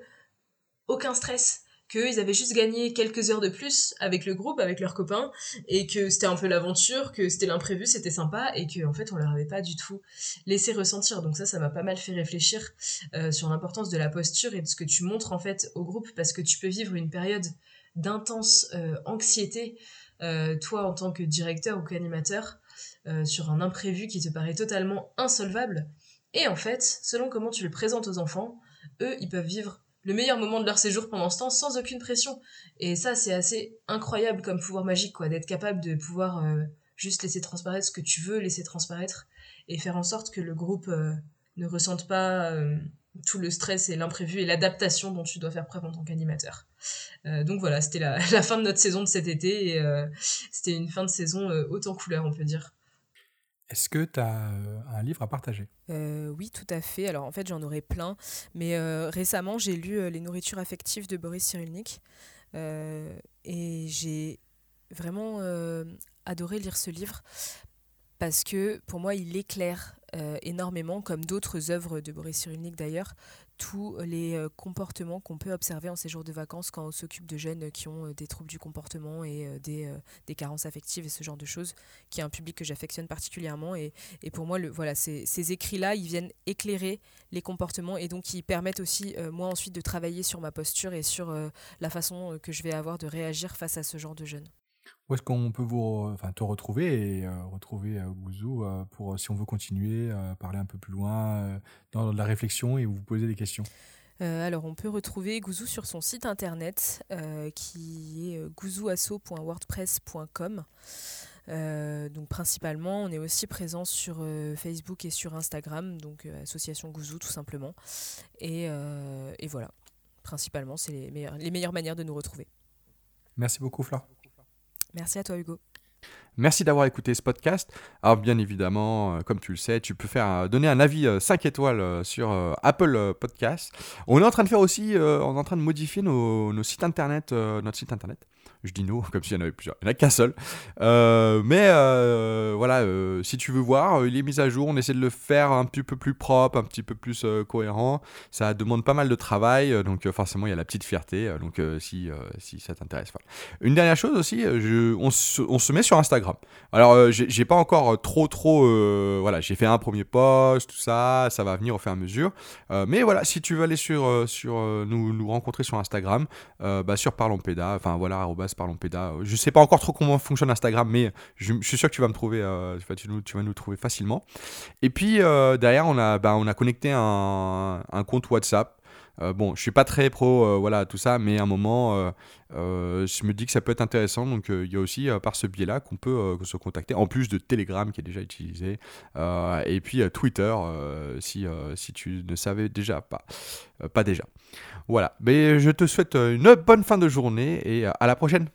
S3: aucun stress qu'ils avaient juste gagné quelques heures de plus avec le groupe, avec leurs copains, et que c'était un peu l'aventure, que c'était l'imprévu, c'était sympa, et qu'en en fait on leur avait pas du tout laissé ressentir. Donc ça, ça m'a pas mal fait réfléchir euh, sur l'importance de la posture et de ce que tu montres en fait au groupe, parce que tu peux vivre une période d'intense euh, anxiété, toi en tant que directeur ou qu'animateur, sur un imprévu qui te paraît totalement insolvable, et en fait, selon comment tu le présentes aux enfants, eux, ils peuvent vivre le meilleur moment de leur séjour pendant ce temps sans aucune pression. Et ça, c'est assez incroyable comme pouvoir magique, quoi, d'être capable de pouvoir euh, juste laisser transparaître ce que tu veux laisser transparaître et faire en sorte que le groupe euh, ne ressente pas euh, tout le stress et l'imprévu et l'adaptation dont tu dois faire preuve en tant qu'animateur. Donc voilà, c'était la, la, fin de notre saison de cet été et c'était une fin de saison haute en couleur, on peut dire.
S1: Est-ce que tu as euh, un livre à partager?
S2: Euh, Oui, tout à fait. Alors en fait, j'en aurais plein. Mais euh, récemment, j'ai lu Les nourritures affectives de Boris Cyrulnik. et j'ai vraiment adoré lire ce livre parce que pour moi, il éclaire énormément, comme d'autres œuvres de Boris Cyrulnik d'ailleurs, tous les euh, comportements qu'on peut observer en séjour de vacances quand on s'occupe de jeunes qui ont euh, des troubles du comportement et euh, des, carences affectives et ce genre de choses, qui est un public que j'affectionne particulièrement. Et, pour moi, le, voilà, ces écrits-là, ils viennent éclairer les comportements et donc ils permettent aussi, moi ensuite, de travailler sur ma posture et sur la façon que je vais avoir de réagir face à ce genre de jeunes.
S1: Où est-ce qu'on peut vous, enfin, te retrouver et euh, retrouver euh, Gouzou euh, pour si on veut continuer, parler un peu plus loin dans la réflexion et vous poser des questions?
S2: Alors, on peut retrouver Gouzou sur son site internet qui est gouzouasso.wordpress.com. donc principalement, on est aussi présent sur Facebook et sur Instagram, donc Association Gouzou tout simplement. Et, et voilà, principalement, c'est les meilleures, les meilleures manières de nous retrouver.
S1: Merci beaucoup, Flore.
S2: Merci à toi, Hugo.
S1: Merci d'avoir écouté ce podcast. Alors bien évidemment, euh, comme tu le sais, tu peux faire euh, donner un avis 5 euh, étoiles sur Apple Podcast. On est en train de faire aussi, on est en train de modifier nos, nos sites internet, notre site internet. Je dis nous, comme s'il y en avait plusieurs. Il n'y en a qu'un seul. Euh, mais euh, voilà, euh, si tu veux voir, il est mis à jour. On essaie de le faire un petit peu plus propre, un petit peu plus cohérent. Ça demande pas mal de travail, donc forcément, il y a la petite fierté. donc si, si ça t'intéresse. Une dernière chose aussi, on, se, met sur Instagram. Alors, j'ai pas encore trop, trop. voilà, j'ai fait un premier post, tout ça. Ça va venir au fur et à mesure. mais voilà, si tu veux aller sur, sur nous, rencontrer sur Instagram, bah, sur Parlons Péda, enfin voilà, @parlompeda. Je sais pas encore trop comment fonctionne Instagram, mais je, suis sûr que tu vas me trouver, tu, vas nous trouver facilement. Et puis derrière, on a, bah, on a connecté un compte WhatsApp. Euh, bon, je suis pas très pro, euh, voilà, tout ça, mais à un moment, euh, je me dis que ça peut être intéressant. Donc, il y a aussi par ce biais-là qu'on peut se contacter, en plus de Telegram qui est déjà utilisé, et puis Twitter, si, si tu ne savais déjà pas. pas déjà. Voilà, mais je te souhaite une bonne fin de journée et à la prochaine.